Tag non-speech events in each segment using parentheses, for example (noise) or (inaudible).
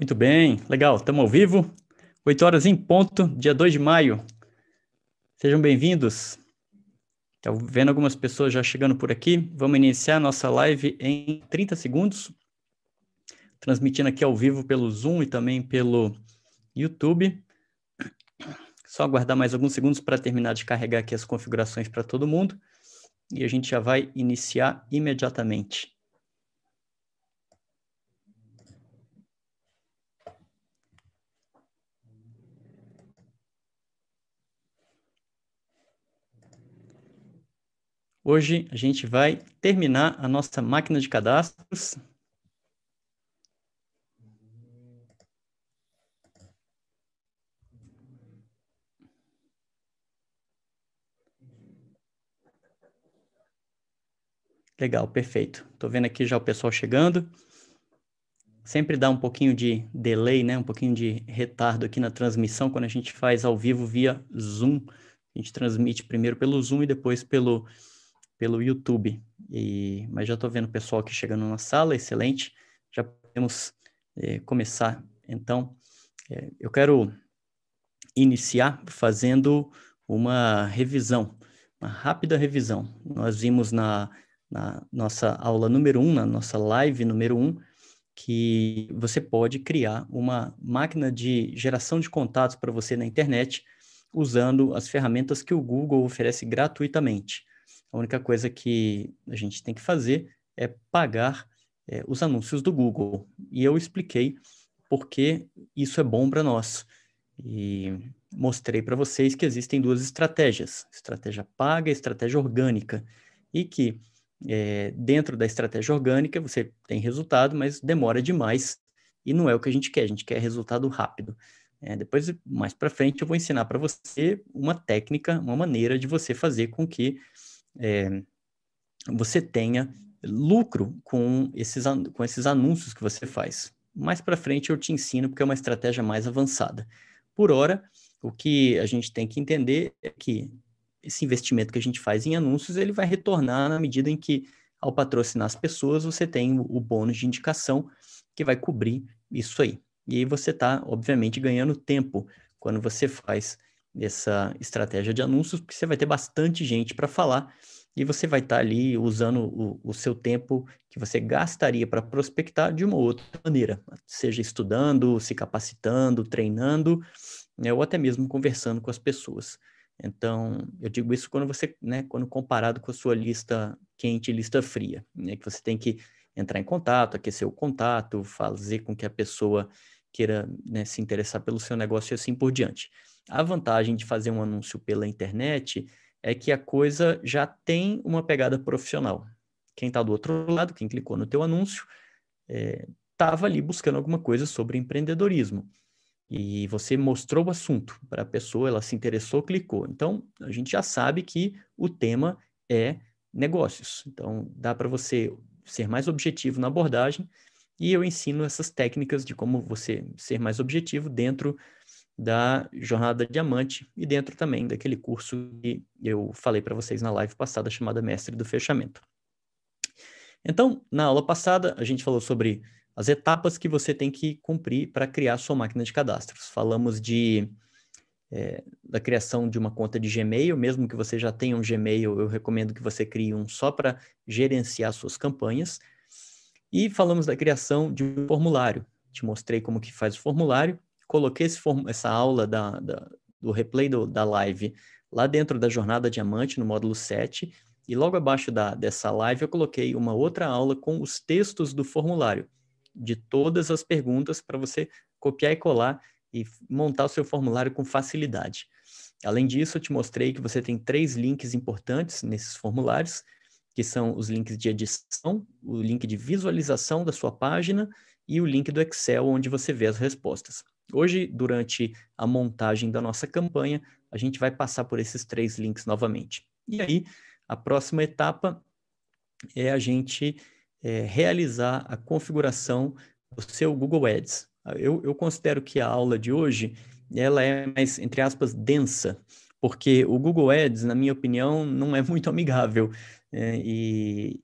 Muito bem, legal, estamos ao vivo. 8 horas em ponto, dia 2 de maio. Sejam bem-vindos. Estou vendo algumas pessoas já chegando por aqui. Vamos iniciar nossa live em 30 segundos. Transmitindo aqui ao vivo pelo Zoom e também pelo YouTube. Só aguardar mais alguns segundos para terminar de carregar aqui as configurações para todo mundo. E a gente já vai iniciar imediatamente. Hoje a gente vai terminar a nossa máquina de cadastros. Legal, perfeito. Estou vendo aqui já o pessoal chegando. Sempre dá um pouquinho de delay, né? Um pouquinho de retardo aqui na transmissão quando a gente faz ao vivo via Zoom. A gente transmite primeiro pelo Zoom e depois pelo pelo YouTube. E, mas já estou vendo o pessoal aqui chegando na sala, excelente. Já podemos é, começar. Então, é, eu quero iniciar fazendo uma revisão, uma rápida revisão. Nós vimos na, na nossa aula número um, na nossa live número um, que você pode criar uma máquina de geração de contatos para você na internet usando as ferramentas que o Google oferece gratuitamente. A única coisa que a gente tem que fazer é pagar é, os anúncios do Google. E eu expliquei por que isso é bom para nós. E mostrei para vocês que existem duas estratégias: estratégia paga e estratégia orgânica. E que é, dentro da estratégia orgânica você tem resultado, mas demora demais e não é o que a gente quer. A gente quer resultado rápido. É, depois, mais para frente, eu vou ensinar para você uma técnica, uma maneira de você fazer com que é, você tenha lucro com esses, com esses anúncios que você faz. Mais para frente eu te ensino porque é uma estratégia mais avançada. Por hora, o que a gente tem que entender é que esse investimento que a gente faz em anúncios, ele vai retornar na medida em que, ao patrocinar as pessoas, você tem o, o bônus de indicação que vai cobrir isso aí. E aí você está, obviamente, ganhando tempo quando você faz essa estratégia de anúncios, porque você vai ter bastante gente para falar e você vai estar tá ali usando o, o, seu tempo que você gastaria para prospectar de uma outra maneira, seja estudando, se capacitando, treinando, né, ou até mesmo conversando com as pessoas. Então, eu digo isso quando você, né, quando comparado com a sua lista quente e lista fria, né, que você tem que entrar em contato, aquecer o contato, fazer com que a pessoa queira né, se interessar pelo seu negócio e assim por diante. A vantagem de fazer um anúncio pela internet é que a coisa já tem uma pegada profissional. Quem está do outro lado, quem clicou no teu anúncio, estava é, ali buscando alguma coisa sobre empreendedorismo. E você mostrou o assunto para a pessoa, ela se interessou, clicou. Então, a gente já sabe que o tema é negócios. Então, dá para você ser mais objetivo na abordagem e eu ensino essas técnicas de como você ser mais objetivo dentro da Jornada Diamante e dentro também daquele curso que eu falei para vocês na live passada chamada Mestre do Fechamento. Então, na aula passada, a gente falou sobre as etapas que você tem que cumprir para criar sua máquina de cadastros. Falamos de é, da criação de uma conta de Gmail, mesmo que você já tenha um Gmail, eu recomendo que você crie um só para gerenciar suas campanhas. E falamos da criação de um formulário. Te mostrei como que faz o formulário coloquei esse, essa aula da, da, do replay do, da live lá dentro da Jornada Diamante, no módulo 7, e logo abaixo da, dessa live eu coloquei uma outra aula com os textos do formulário, de todas as perguntas para você copiar e colar e montar o seu formulário com facilidade. Além disso, eu te mostrei que você tem três links importantes nesses formulários, que são os links de edição, o link de visualização da sua página e o link do Excel, onde você vê as respostas. Hoje, durante a montagem da nossa campanha, a gente vai passar por esses três links novamente. E aí, a próxima etapa é a gente é, realizar a configuração do seu Google Ads. Eu, eu considero que a aula de hoje ela é mais, entre aspas, densa, porque o Google Ads, na minha opinião, não é muito amigável. É, e,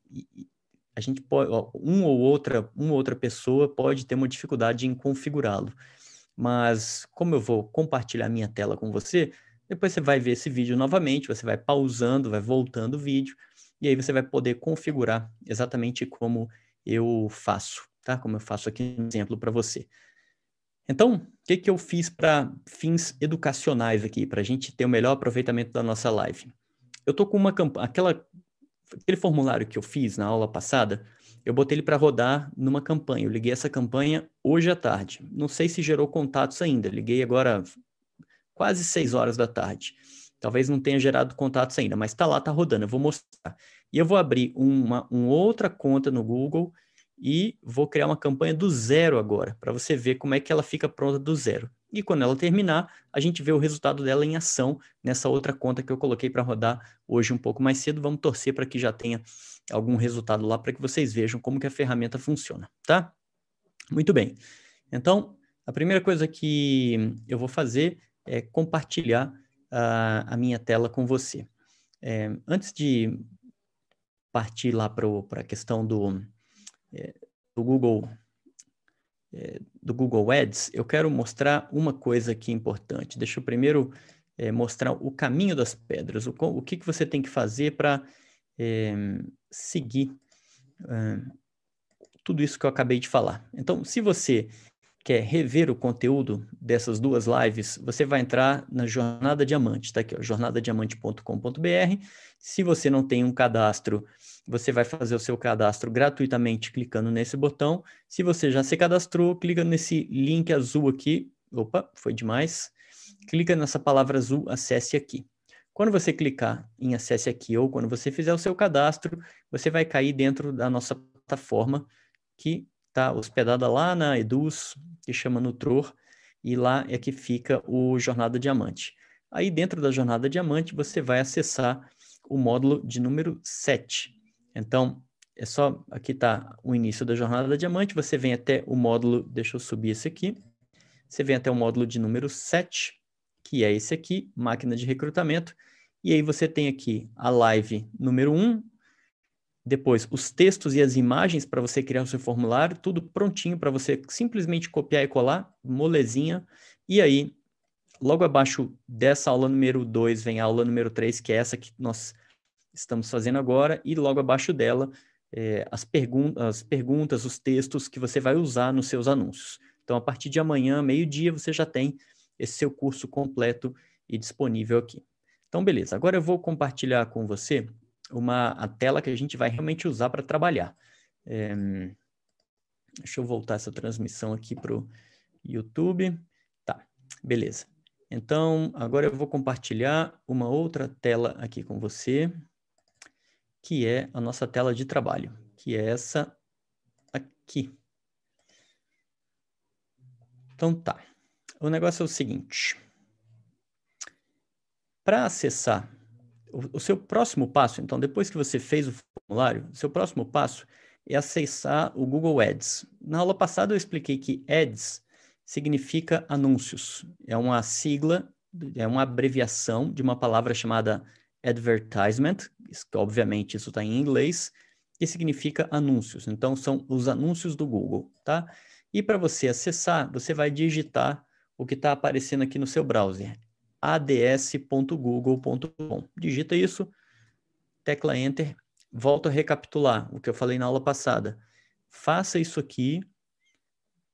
a gente pode, um ou outra, uma outra pessoa pode ter uma dificuldade em configurá-lo. Mas como eu vou compartilhar minha tela com você, depois você vai ver esse vídeo novamente, você vai pausando, vai voltando o vídeo, e aí você vai poder configurar exatamente como eu faço, tá? Como eu faço aqui no exemplo para você. Então, o que, que eu fiz para fins educacionais aqui, para a gente ter o melhor aproveitamento da nossa live? Eu tô com uma campanha, aquela aquele formulário que eu fiz na aula passada, eu botei ele para rodar numa campanha. Eu liguei essa campanha hoje à tarde. Não sei se gerou contatos ainda. Liguei agora quase 6 horas da tarde. Talvez não tenha gerado contatos ainda, mas está lá, está rodando. Eu vou mostrar. E eu vou abrir uma, uma outra conta no Google e vou criar uma campanha do zero agora, para você ver como é que ela fica pronta do zero. E quando ela terminar, a gente vê o resultado dela em ação nessa outra conta que eu coloquei para rodar hoje um pouco mais cedo. Vamos torcer para que já tenha algum resultado lá para que vocês vejam como que a ferramenta funciona, tá? Muito bem. Então, a primeira coisa que eu vou fazer é compartilhar a, a minha tela com você. É, antes de partir lá para a questão do, é, do Google é, do Google Ads, eu quero mostrar uma coisa aqui importante. Deixa eu primeiro é, mostrar o caminho das pedras, o, o que, que você tem que fazer para é, seguir é, tudo isso que eu acabei de falar. Então, se você quer rever o conteúdo dessas duas lives, você vai entrar na Jornada Diamante, tá aqui, jornadadiamante.com.br. Se você não tem um cadastro, você vai fazer o seu cadastro gratuitamente clicando nesse botão. Se você já se cadastrou, clica nesse link azul aqui. Opa, foi demais. Clica nessa palavra azul, acesse aqui. Quando você clicar em acesse aqui ou quando você fizer o seu cadastro, você vai cair dentro da nossa plataforma que está hospedada lá na Eduz, que chama Nutror, e lá é que fica o Jornada Diamante. Aí dentro da Jornada Diamante você vai acessar o módulo de número 7. Então, é só, aqui está o início da Jornada Diamante, você vem até o módulo, deixa eu subir esse aqui, você vem até o módulo de número 7, que é esse aqui, máquina de recrutamento, e aí você tem aqui a live número 1, depois, os textos e as imagens para você criar o seu formulário, tudo prontinho para você simplesmente copiar e colar, molezinha. E aí, logo abaixo dessa aula número 2 vem a aula número 3, que é essa que nós estamos fazendo agora, e logo abaixo dela, é, as, pergun as perguntas, os textos que você vai usar nos seus anúncios. Então, a partir de amanhã, meio-dia, você já tem esse seu curso completo e disponível aqui. Então, beleza. Agora eu vou compartilhar com você uma a tela que a gente vai realmente usar para trabalhar. É, deixa eu voltar essa transmissão aqui para o YouTube. Tá, beleza. Então, agora eu vou compartilhar uma outra tela aqui com você, que é a nossa tela de trabalho, que é essa aqui. Então tá. O negócio é o seguinte. Para acessar o, seu próximo passo, então, depois que você fez o formulário, seu próximo passo é acessar o Google Ads. Na aula passada eu expliquei que Ads significa anúncios. É uma sigla, é uma abreviação de uma palavra chamada advertisement, que obviamente isso está em inglês, que significa anúncios. Então, são os anúncios do Google, tá? E para você acessar, você vai digitar o que está aparecendo aqui no seu browser, ads.google.com. Digita isso, tecla Enter, volto a recapitular o que eu falei na aula passada. Faça isso aqui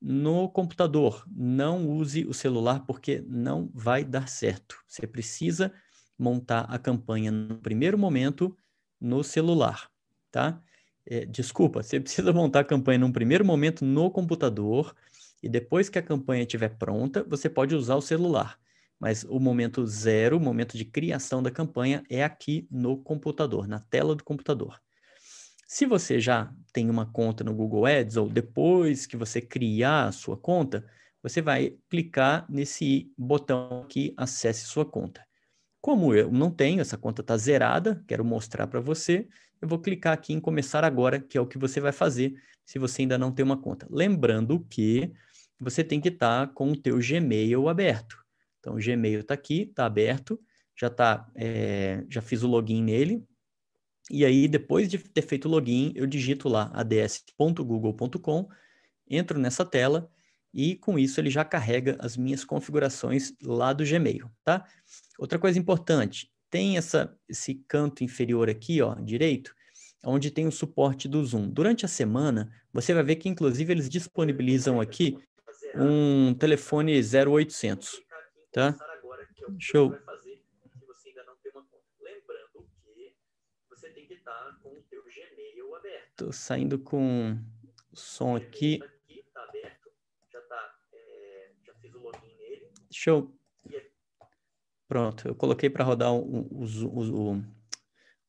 no computador. Não use o celular porque não vai dar certo. Você precisa montar a campanha no primeiro momento no celular, tá? É, desculpa, você (laughs) precisa montar a campanha num primeiro momento no computador e depois que a campanha estiver pronta, você pode usar o celular mas o momento zero, o momento de criação da campanha, é aqui no computador, na tela do computador. Se você já tem uma conta no Google Ads, ou depois que você criar a sua conta, você vai clicar nesse botão aqui, acesse sua conta. Como eu não tenho, essa conta está zerada, quero mostrar para você, eu vou clicar aqui em começar agora, que é o que você vai fazer se você ainda não tem uma conta. Lembrando que você tem que estar tá com o teu Gmail aberto. Então, o Gmail está aqui, está aberto, já tá, é, já fiz o login nele. E aí, depois de ter feito o login, eu digito lá ads.google.com, entro nessa tela e com isso ele já carrega as minhas configurações lá do Gmail, tá? Outra coisa importante, tem essa, esse canto inferior aqui, ó, direito, onde tem o suporte do Zoom. Durante a semana, você vai ver que inclusive eles disponibilizam aqui um telefone 0800, tá? Show. Tô saindo com som aqui. Show. Pronto, eu coloquei para rodar o, o, o,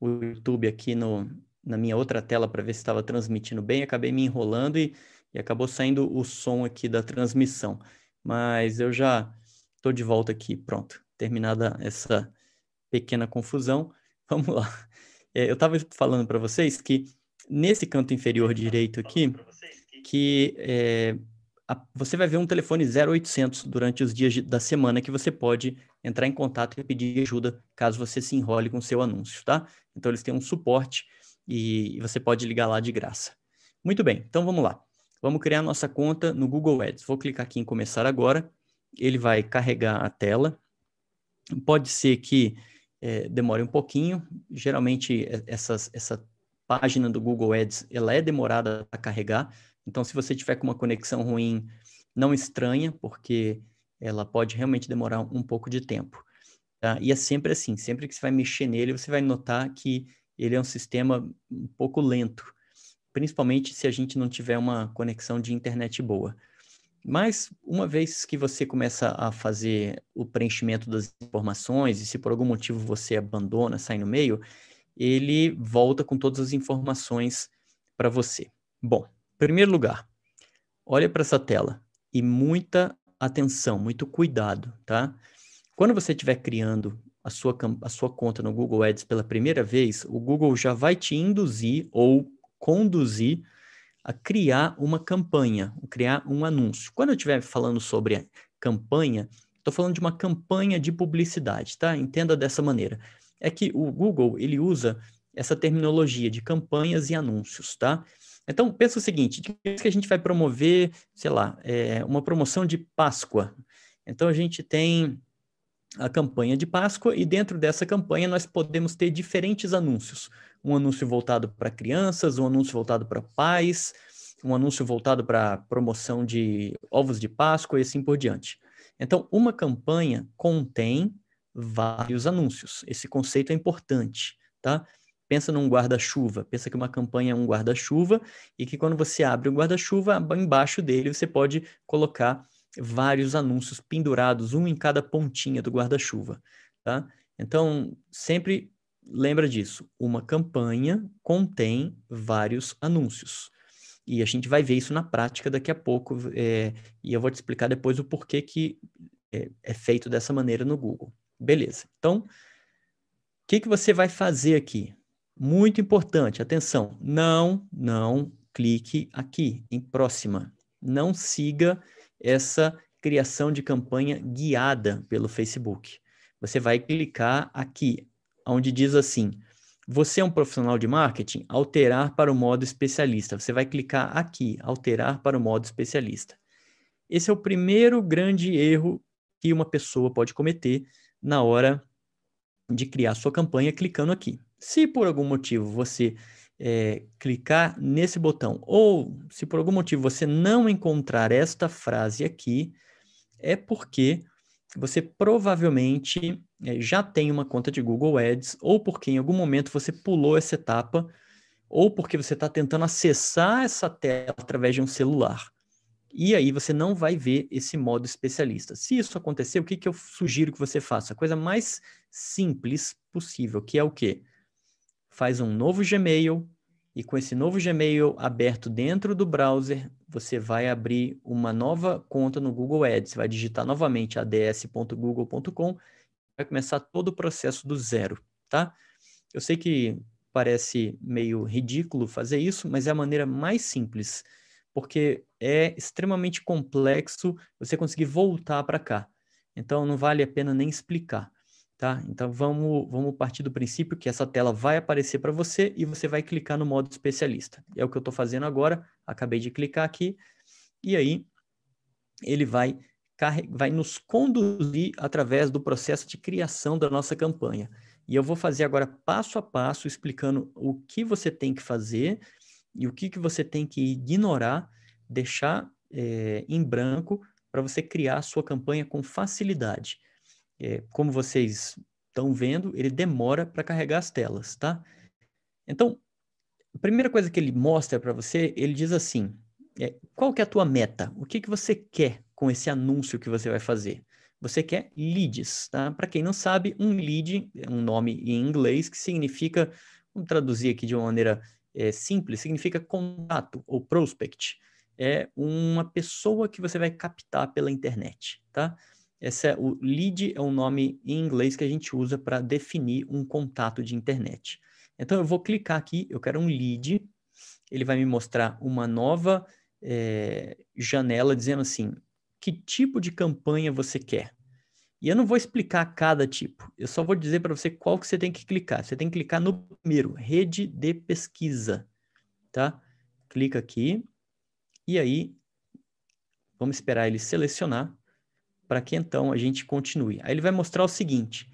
o, YouTube aqui no, na minha outra tela para ver se estava transmitindo bem. Acabei me enrolando e, e acabou saindo o som aqui da transmissão. Mas eu já estou de volta aqui. Pronto, terminada essa pequena confusão. (laughs) Vamos lá. É, eu estava falando para vocês que nesse canto inferior direito aqui, que é, você vai ver um telefone 0800 durante os dias de, da semana que você pode entrar em contato e pedir ajuda caso você se enrole com seu anúncio, tá? Então eles têm um suporte e, você pode ligar lá de graça. Muito bem, então vamos lá. Vamos criar nossa conta no Google Ads. Vou clicar aqui em começar agora. Ele vai carregar a tela. Pode ser que é, demore um pouquinho. Geralmente essas, essa página do Google Ads ela é demorada a carregar. Então, se você tiver com uma conexão ruim, não estranha, porque ela pode realmente demorar um pouco de tempo. Tá? E é sempre assim, sempre que você vai mexer nele, você vai notar que ele é um sistema um pouco lento, principalmente se a gente não tiver uma conexão de internet boa. Mas uma vez que você começa a fazer o preenchimento das informações e se por algum motivo você abandona, sai no meio, ele volta com todas as informações para você. Bom, primeiro lugar, olha para essa tela e muita atenção, muito cuidado, tá? Quando você estiver criando a sua, a sua conta no Google Ads pela primeira vez, o Google já vai te induzir ou conduzir a criar uma campanha, criar um anúncio. Quando eu estiver falando sobre campanha, estou falando de uma campanha de publicidade, tá? Entenda dessa maneira. É que o Google, ele usa essa terminologia de campanhas e anúncios, tá? Então, pensa o seguinte, que a gente vai promover, sei lá, é, uma promoção de Páscoa. Então, a gente tem a campanha de Páscoa e dentro dessa campanha nós podemos ter diferentes anúncios. Um anúncio voltado para crianças, um anúncio voltado para pais, um anúncio voltado para promoção de ovos de Páscoa e assim por diante. Então, uma campanha contém vários anúncios. Esse conceito é importante, tá? Pensa num guarda-chuva, pensa que uma campanha é um guarda-chuva e que quando você abre o guarda-chuva, embaixo dele você pode colocar vários anúncios pendurados, um em cada pontinha do guarda-chuva, tá? Então, sempre lembra disso, uma campanha contém vários anúncios. E a gente vai ver isso na prática daqui a pouco, é, e eu vou te explicar depois o porquê que é, é feito dessa maneira no Google. Beleza. Então, o que, que você vai fazer aqui? Muito importante, atenção, não, não clique aqui em próxima. Não siga essa criação de campanha guiada pelo Facebook. Você vai clicar aqui, onde diz assim: você é um profissional de marketing? Alterar para o modo especialista. Você vai clicar aqui, alterar para o modo especialista. Esse é o primeiro grande erro que uma pessoa pode cometer na hora de criar sua campanha clicando aqui. Se por algum motivo você é, clicar nesse botão, ou se por algum motivo você não encontrar esta frase aqui, é porque você provavelmente é, já tem uma conta de Google Ads, ou porque em algum momento você pulou essa etapa, ou porque você está tentando acessar essa tela através de um celular. E aí você não vai ver esse modo especialista. Se isso acontecer, o que, que eu sugiro que você faça? A coisa mais simples possível, que é o quê? Faz um novo Gmail e com esse novo Gmail aberto dentro do browser, você vai abrir uma nova conta no Google Ads, você vai digitar novamente ads.google.com, vai começar todo o processo do zero, tá? Eu sei que parece meio ridículo fazer isso, mas é a maneira mais simples, porque é extremamente complexo você conseguir voltar para cá. Então não vale a pena nem explicar. Tá? Então vamos, vamos partir do princípio que essa tela vai aparecer para você e você vai clicar no modo especialista. É o que eu estou fazendo agora, acabei de clicar aqui, e aí ele vai, vai nos conduzir através do processo de criação da nossa campanha. E eu vou fazer agora passo a passo, explicando o que você tem que fazer e o que, que você tem que ignorar, deixar é, em branco para você criar a sua campanha com facilidade. É, como vocês estão vendo, ele demora para carregar as telas, tá? Então, a primeira coisa que ele mostra para você, ele diz assim, é, qual que é a tua meta? O que, que você quer com esse anúncio que você vai fazer? Você quer leads, tá? Para quem não sabe, um lead é um nome em inglês que significa, vamos traduzir aqui de uma maneira é, simples, significa contato ou prospect. É uma pessoa que você vai captar pela internet, tá? Essa o lead é um nome em inglês que a gente usa para definir um contato de internet. Então eu vou clicar aqui, eu quero um lead, ele vai me mostrar uma nova é, janela dizendo assim, que tipo de campanha você quer. E eu não vou explicar cada tipo, eu só vou dizer para você qual que você tem que clicar. Você tem que clicar no primeiro, rede de pesquisa, tá? Clica aqui e aí vamos esperar ele selecionar para que então a gente continue. Aí ele vai mostrar o seguinte: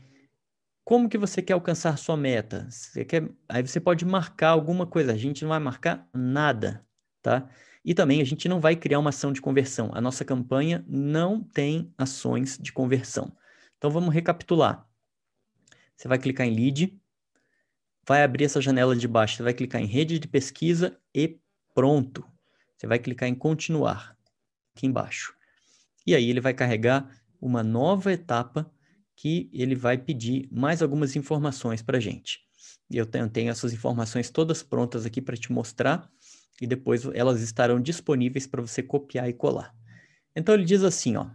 como que você quer alcançar sua meta? Você quer... Aí você pode marcar alguma coisa. A gente não vai marcar nada, tá? E também a gente não vai criar uma ação de conversão. A nossa campanha não tem ações de conversão. Então vamos recapitular. Você vai clicar em lead, vai abrir essa janela de baixo, você vai clicar em rede de pesquisa e pronto. Você vai clicar em continuar aqui embaixo. E aí ele vai carregar uma nova etapa que ele vai pedir mais algumas informações para a gente. Eu tenho, tenho essas informações todas prontas aqui para te mostrar e depois elas estarão disponíveis para você copiar e colar. Então ele diz assim, ó,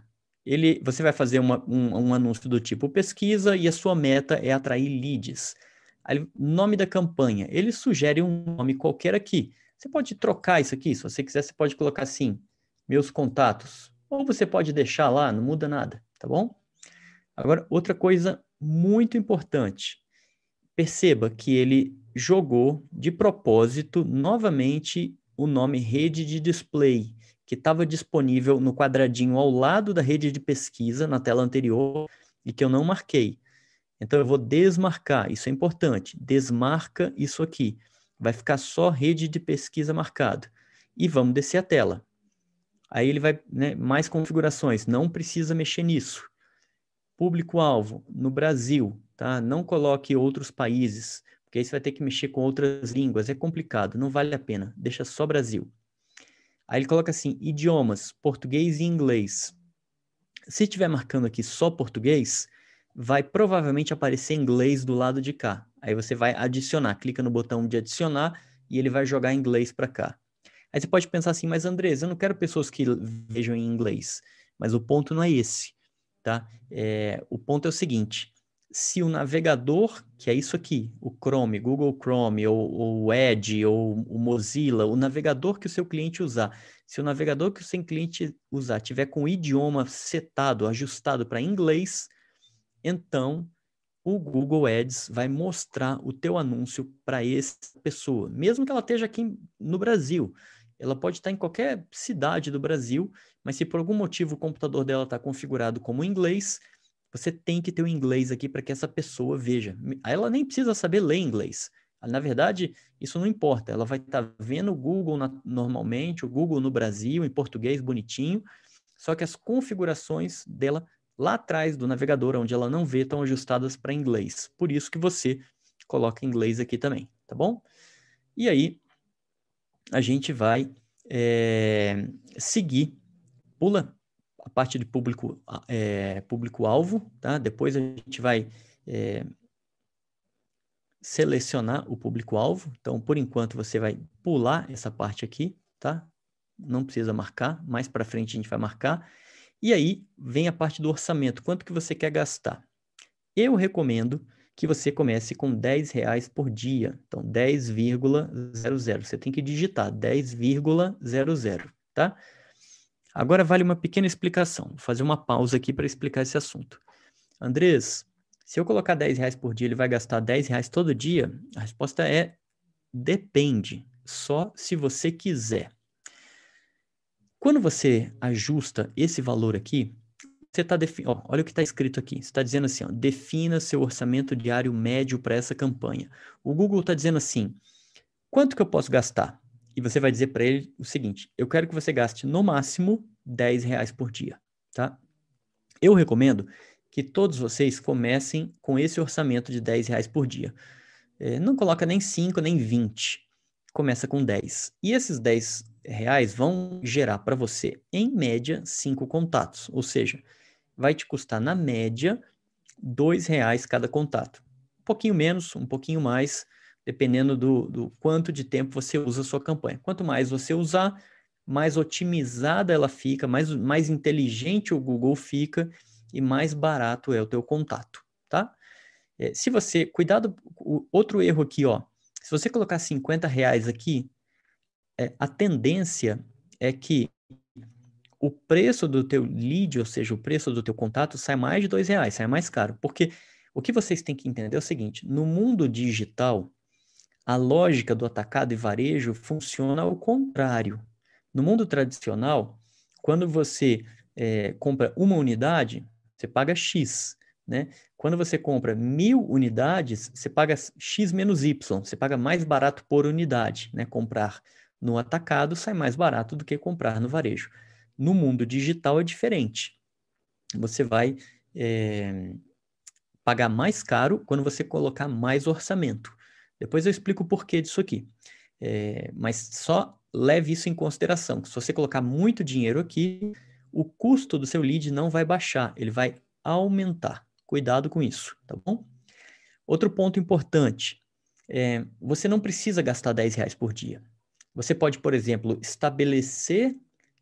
ele, você vai fazer uma, um, um, anúncio do tipo pesquisa e a sua meta é atrair leads. Aí, nome da campanha, ele sugere um nome qualquer aqui. Você pode trocar isso aqui, se você quiser, você pode colocar assim, meus contatos. Ou você pode deixar lá, não muda nada, tá bom? Agora, outra coisa muito importante. Perceba que ele jogou de propósito novamente o nome rede de display, que estava disponível no quadradinho ao lado da rede de pesquisa na tela anterior e que eu não marquei. Então eu vou desmarcar, isso é importante. Desmarca isso aqui. Vai ficar só rede de pesquisa marcado. E vamos descer a tela. Aí ele vai, né, mais configurações, não precisa mexer nisso. Público-alvo, no Brasil, tá? Não coloque outros países porque aí você vai ter que mexer com outras línguas, é complicado, não vale a pena, deixa só Brasil. Aí ele coloca assim, idiomas, português e inglês. Se estiver marcando aqui só português, vai provavelmente aparecer inglês do lado de cá. Aí você vai adicionar, clica no botão de adicionar e ele vai jogar inglês para cá. Aí você pode pensar assim, mas Andrés, eu não quero pessoas que vejam em inglês. Mas o ponto não é esse, tá? É, o ponto é o seguinte, se o navegador, que é isso aqui, o Chrome, Google Chrome, ou, o Edge, ou o Mozilla, o navegador que o seu cliente usar, se o navegador que o seu cliente usar tiver com o idioma setado, ajustado para inglês, então o Google Ads vai mostrar o teu anúncio para essa pessoa, mesmo que ela esteja aqui no Brasil. Ela pode estar em qualquer cidade do Brasil, mas se por algum motivo o computador dela está configurado como inglês, você tem que ter o inglês aqui para que essa pessoa veja. Ela nem precisa saber ler inglês. Na verdade, isso não importa. Ela vai estar tá vendo o Google na, normalmente, o Google no Brasil, em português bonitinho, só que as configurações dela lá atrás do navegador, onde ela não vê, estão ajustadas para inglês. Por isso que você coloca inglês aqui também, tá bom? E aí, a gente vai é, seguir, pula a parte de público é, público-alvo, tá? Depois a gente vai é, selecionar o público-alvo. Então, por enquanto, você vai pular essa parte aqui, tá? Não precisa marcar, mais para frente a gente vai marcar. E aí vem a parte do orçamento, quanto que você quer gastar. Eu recomendo que você comece com 10 reais por dia. Então, 10,00. Você tem que digitar 10,00, tá? Agora vale uma pequena explicação. Vou fazer uma pausa aqui para explicar esse assunto. Andrés, Se eu colocar 10 reais por dia, ele vai gastar 10 reais todo dia? A resposta é depende, só se você quiser. Quando você ajusta esse valor aqui, você está definindo. Olha o que está escrito aqui. Você está dizendo assim: ó, defina seu orçamento diário médio para essa campanha. O Google está dizendo assim: quanto que eu posso gastar? E você vai dizer para ele o seguinte: eu quero que você gaste no máximo 10 reais por dia. Tá? Eu recomendo que todos vocês comecem com esse orçamento de 10 reais por dia. É, não coloca nem 5, nem 20. Começa com 10. E esses 10 reais vão gerar para você, em média, 5 contatos. Ou seja, vai te custar, na média, dois reais cada contato. Um pouquinho menos, um pouquinho mais, dependendo do, do quanto de tempo você usa a sua campanha. Quanto mais você usar, mais otimizada ela fica, mais, mais inteligente o Google fica e mais barato é o teu contato, tá? É, se você, cuidado, o, outro erro aqui, ó, se você colocar 50 reais aqui, é, a tendência é que o preço do teu lead, ou seja, o preço do teu contato, sai mais de dois reais, sai mais caro. Porque o que vocês têm que entender é o seguinte: no mundo digital, a lógica do atacado e varejo funciona ao contrário. No mundo tradicional, quando você é, compra uma unidade, você paga X. Né? Quando você compra mil unidades, você paga X menos Y, você paga mais barato por unidade. Né? Comprar no atacado sai mais barato do que comprar no varejo. No mundo digital é diferente. Você vai é, pagar mais caro quando você colocar mais orçamento. Depois eu explico o porquê disso aqui. É, mas só leve isso em consideração. Se você colocar muito dinheiro aqui, o custo do seu lead não vai baixar, ele vai aumentar. Cuidado com isso, tá bom? Outro ponto importante, é, você não precisa gastar 10 reais por dia. Você pode, por exemplo, estabelecer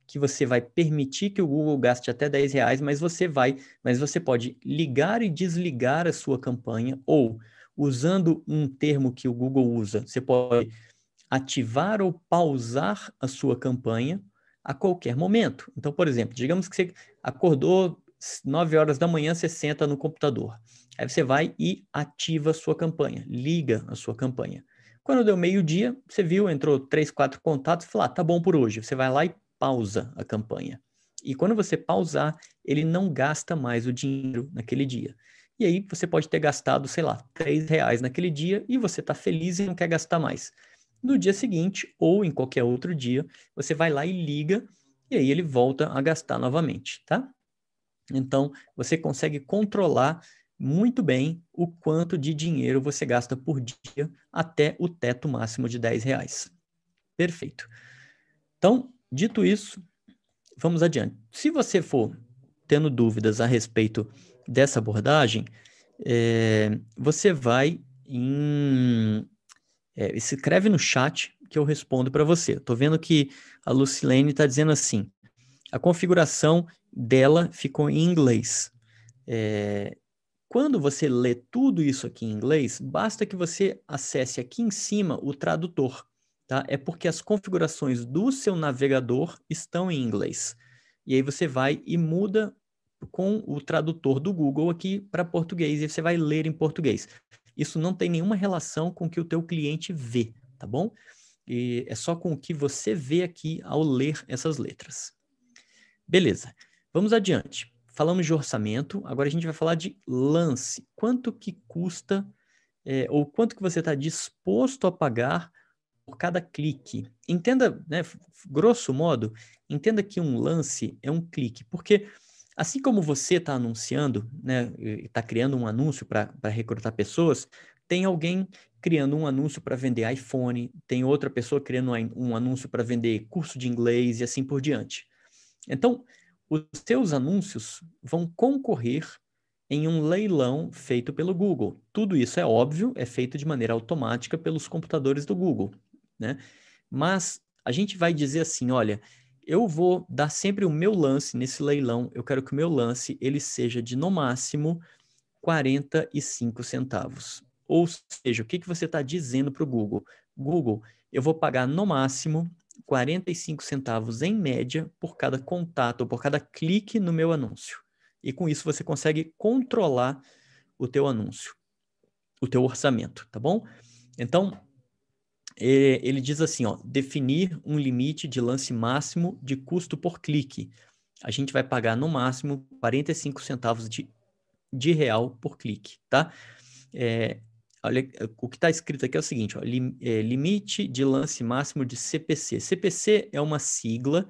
que você vai permitir que o Google gaste até 10 reais, mas você vai, mas você pode ligar e desligar a sua campanha, ou usando um termo que o Google usa, você pode ativar ou pausar a sua campanha a qualquer momento. Então, por exemplo, digamos que você acordou 9 horas da manhã, você senta no computador. Aí você vai e ativa a sua campanha, liga a sua campanha. Quando deu meio-dia, você viu, entrou três, quatro contatos, falou, ah, tá bom por hoje. Você vai lá e pausa a campanha. E quando você pausar, ele não gasta mais o dinheiro naquele dia. E aí você pode ter gastado, sei lá, três reais naquele dia e você está feliz e não quer gastar mais. No dia seguinte, ou em qualquer outro dia, você vai lá e liga, e aí ele volta a gastar novamente, tá? Então, você consegue controlar muito bem o quanto de dinheiro você gasta por dia até o teto máximo de 10 reais. Perfeito. Então, Dito isso, vamos adiante. Se você for tendo dúvidas a respeito dessa abordagem, é, você vai em. É, escreve no chat que eu respondo para você. Estou vendo que a Lucilene está dizendo assim: a configuração dela ficou em inglês. É, quando você lê tudo isso aqui em inglês, basta que você acesse aqui em cima o tradutor tá? É porque as configurações do seu navegador estão em inglês. E aí você vai e muda com o tradutor do Google aqui para português e você vai ler em português. Isso não tem nenhuma relação com o que o teu cliente vê, tá bom? E é só com o que você vê aqui ao ler essas letras. Beleza. Vamos adiante. Falamos de orçamento, agora a gente vai falar de lance. Quanto que custa é, ou quanto que você está disposto a pagar por cada clique. Entenda, né, grosso modo, entenda que um lance é um clique, porque assim como você está anunciando, né, está criando um anúncio para recrutar pessoas, tem alguém criando um anúncio para vender iPhone, tem outra pessoa criando um anúncio para vender curso de inglês e assim por diante. Então, os seus anúncios vão concorrer em um leilão feito pelo Google. Tudo isso é óbvio, é feito de maneira automática pelos computadores do Google né? Mas a gente vai dizer assim, olha, eu vou dar sempre o meu lance nesse leilão, eu quero que o meu lance ele seja de no máximo 45 centavos. Ou seja, o que, que você está dizendo para o Google? Google, eu vou pagar no máximo 45 centavos em média por cada contato, por cada clique no meu anúncio. E com isso você consegue controlar o teu anúncio, o teu orçamento, tá bom? Então, ele diz assim, ó, definir um limite de lance máximo de custo por clique. A gente vai pagar no máximo 45 centavos de, de real por clique, tá? É, olha, o que está escrito aqui é o seguinte, ó, é, limite de lance máximo de CPC. CPC é uma sigla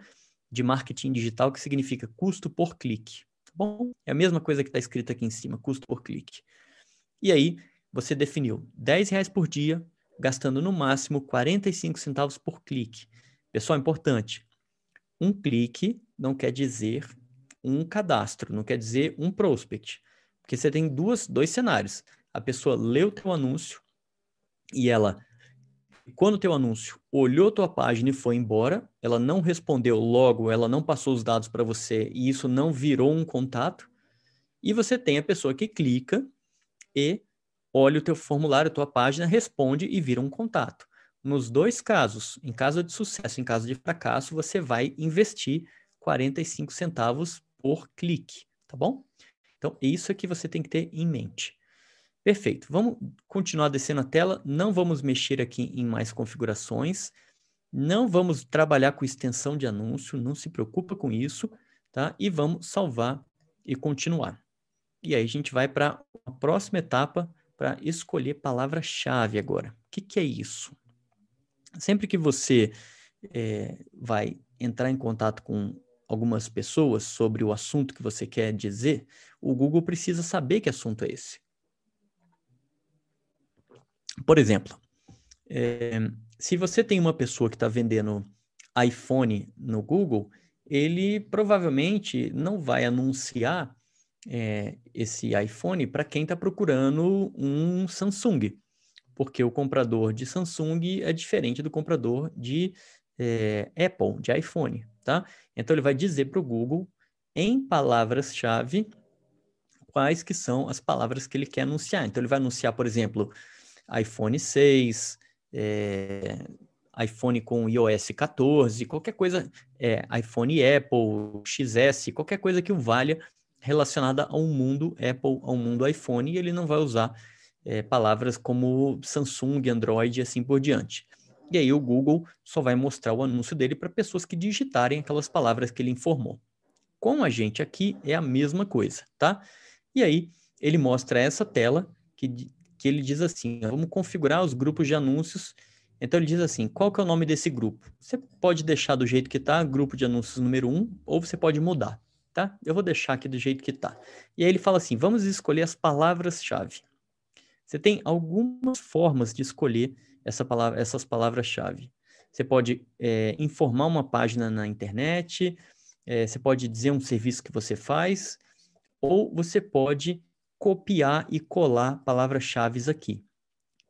de marketing digital que significa custo por clique, tá bom? É a mesma coisa que está escrito aqui em cima, custo por clique. E aí, você definiu 10 reais por dia, gastando no máximo 45 centavos por clique. Pessoal, importante, um clique não quer dizer um cadastro, não quer dizer um prospect, porque você tem duas, dois cenários. A pessoa leu o teu anúncio e ela, quando o teu anúncio olhou tua página e foi embora, ela não respondeu logo, ela não passou os dados para você e isso não virou um contato. E você tem a pessoa que clica e olha o teu formulário, tua página, responde e vira um contato. Nos dois casos, em caso de sucesso, em caso de fracasso, você vai investir 45 centavos por clique, tá bom? Então, isso é que você tem que ter em mente. Perfeito. Vamos continuar descendo a tela. Não vamos mexer aqui em mais configurações. Não vamos trabalhar com extensão de anúncio. Não se preocupa com isso, tá? E vamos salvar e continuar. E aí a gente vai para a próxima etapa, para escolher palavra-chave agora. O que, que, é isso? Sempre que você é, vai entrar em contato com algumas pessoas sobre o assunto que você quer dizer, o Google precisa saber que assunto é esse. Por exemplo, é, se você tem uma pessoa que está vendendo iPhone no Google, ele provavelmente não vai anunciar é, esse iPhone para quem está procurando um Samsung, porque o comprador de Samsung é diferente do comprador de é, Apple, de iPhone, tá? Então ele vai dizer para o Google em palavras-chave quais que são as palavras que ele quer anunciar. Então ele vai anunciar, por exemplo, iPhone 6, é, iPhone com iOS 14, qualquer coisa, é, iPhone Apple, XS, qualquer coisa que o valha relacionada ao mundo Apple, ao mundo iPhone, e ele não vai usar é, palavras como Samsung, Android e assim por diante. E aí o Google só vai mostrar o anúncio dele para pessoas que digitarem aquelas palavras que ele informou. Com a gente aqui é a mesma coisa, tá? E aí ele mostra essa tela que, que ele diz assim, vamos configurar os grupos de anúncios. Então ele diz assim, qual que é o nome desse grupo? Você pode deixar do jeito que está, grupo de anúncios número 1, um, ou você pode mudar tá? Eu vou deixar aqui do jeito que tá. E aí ele fala assim: vamos escolher as palavras-chave. Você tem algumas formas de escolher essa palavra, essas palavras-chave. Você pode é, informar uma página na internet, é, você pode dizer um serviço que você faz, ou você pode copiar e colar palavras-chave aqui.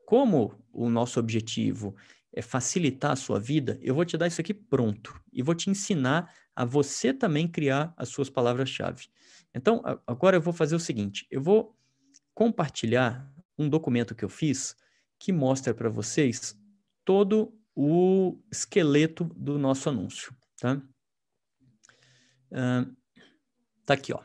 Como o nosso objetivo é facilitar a sua vida, eu vou te dar isso aqui pronto e vou te ensinar a você também criar as suas palavras-chave. Então, agora eu vou fazer o seguinte: eu vou compartilhar um documento que eu fiz que mostra para vocês todo o esqueleto do nosso anúncio, tá? Uh, tá aqui, ó.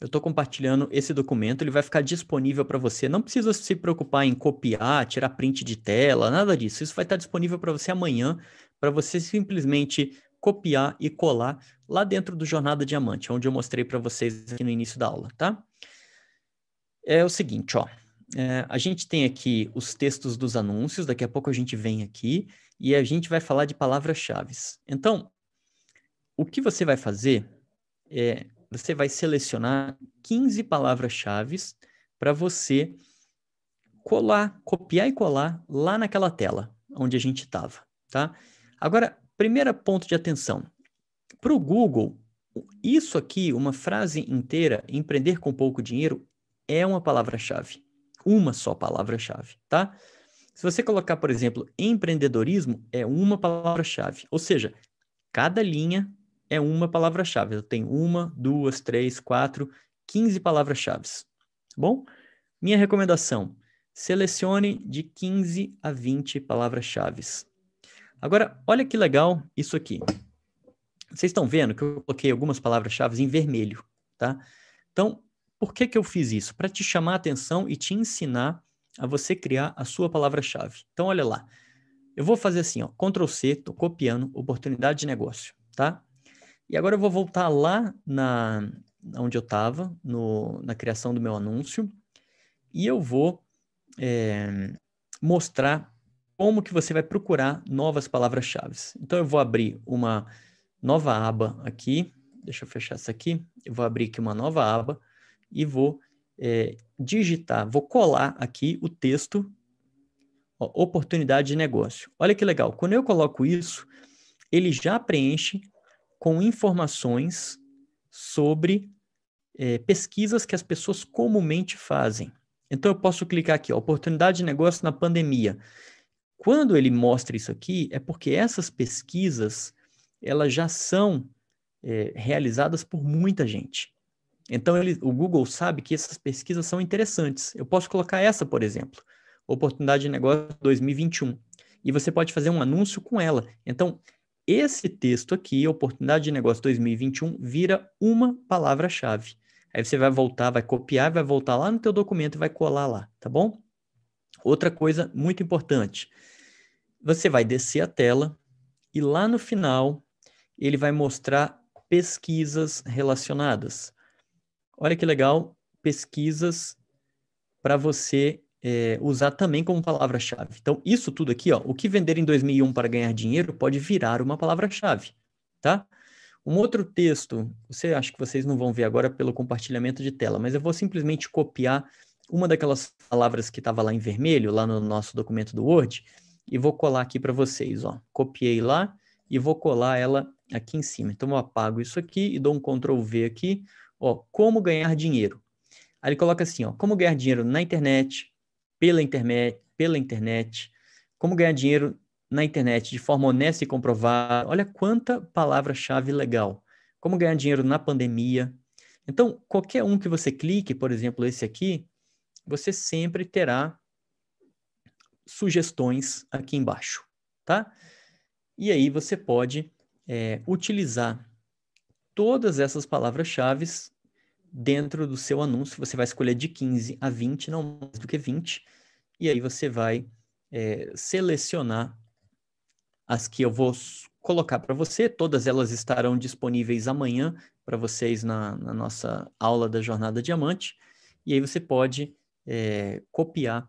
Eu estou compartilhando esse documento, ele vai ficar disponível para você. Não precisa se preocupar em copiar, tirar print de tela, nada disso. Isso vai estar disponível para você amanhã, para você simplesmente copiar e colar lá dentro do Jornada Diamante, onde eu mostrei para vocês aqui no início da aula, tá? É o seguinte, ó. É, a gente tem aqui os textos dos anúncios, daqui a pouco a gente vem aqui e a gente vai falar de palavras-chave. Então, o que você vai fazer é você vai selecionar 15 palavras-chave para você colar, copiar e colar lá naquela tela onde a gente estava, tá? Agora, primeiro ponto de atenção. Para o Google, isso aqui, uma frase inteira, empreender com pouco dinheiro, é uma palavra-chave. Uma só palavra-chave, tá? Se você colocar, por exemplo, empreendedorismo, é uma palavra-chave. Ou seja, cada linha é uma palavra-chave. Eu tenho uma, duas, três, quatro, quinze palavras-chave. Tá bom? Minha recomendação: selecione de 15 a 20 palavras-chave. Agora, olha que legal isso aqui. Vocês estão vendo que eu coloquei algumas palavras-chave em vermelho, tá? Então, Por que, que eu fiz isso? Para te chamar a atenção e te ensinar a você criar a sua palavra-chave. Então, olha lá. Eu vou fazer assim, ó, Ctrl C, estou copiando oportunidade de negócio, tá? E agora eu vou voltar lá na onde eu estava, na criação do meu anúncio, e eu vou é, mostrar como que você vai procurar novas palavras-chave. Então eu vou abrir uma nova aba aqui, deixa eu fechar essa aqui, eu vou abrir aqui uma nova aba e vou é, digitar, vou colar aqui o texto ó, oportunidade de negócio. Olha que legal, quando eu coloco isso, ele já preenche com informações sobre é, pesquisas que as pessoas comumente fazem. Então eu posso clicar aqui, ó, oportunidade de negócio na pandemia. Quando ele mostra isso aqui, é porque essas pesquisas elas já são é, realizadas por muita gente. Então ele, o Google sabe que essas pesquisas são interessantes. Eu posso colocar essa, por exemplo, oportunidade de negócio 2021, e você pode fazer um anúncio com ela. Então esse texto aqui, oportunidade de negócio 2021, vira uma palavra-chave. Aí você vai voltar, vai copiar, vai voltar lá no teu documento e vai colar lá, tá bom? Outra coisa muito importante. Você vai descer a tela e lá no final ele vai mostrar pesquisas relacionadas. Olha que legal, pesquisas para você é, usar também como palavra-chave. Então, isso tudo aqui, ó, o que vender em 2001 para ganhar dinheiro pode virar uma palavra-chave, tá? Um outro texto, você acha que vocês não vão ver agora pelo compartilhamento de tela, mas eu vou simplesmente copiar uma daquelas palavras que estava lá em vermelho, lá no nosso documento do Word, e vou colar aqui para vocês. Ó. Copiei lá e vou colar ela aqui em cima. Então, eu apago isso aqui e dou um Ctrl V aqui. Ó, como ganhar dinheiro. Aí ele coloca assim, ó, como ganhar dinheiro na internet, pela internet, pela internet, como ganhar dinheiro na internet de forma honesta e comprovada. Olha quanta palavra-chave legal. Como ganhar dinheiro na pandemia. Então, qualquer um que você clique, por exemplo, esse aqui, você sempre terá sugestões aqui embaixo, tá? E aí você pode é, utilizar todas essas palavras-chave dentro do seu anúncio. Você vai escolher de 15 a 20, não mais do que 20, e aí você vai é, selecionar as que eu vou colocar para você. Todas elas estarão disponíveis amanhã para vocês na, na, nossa aula da Jornada Diamante. E aí você pode é, copiar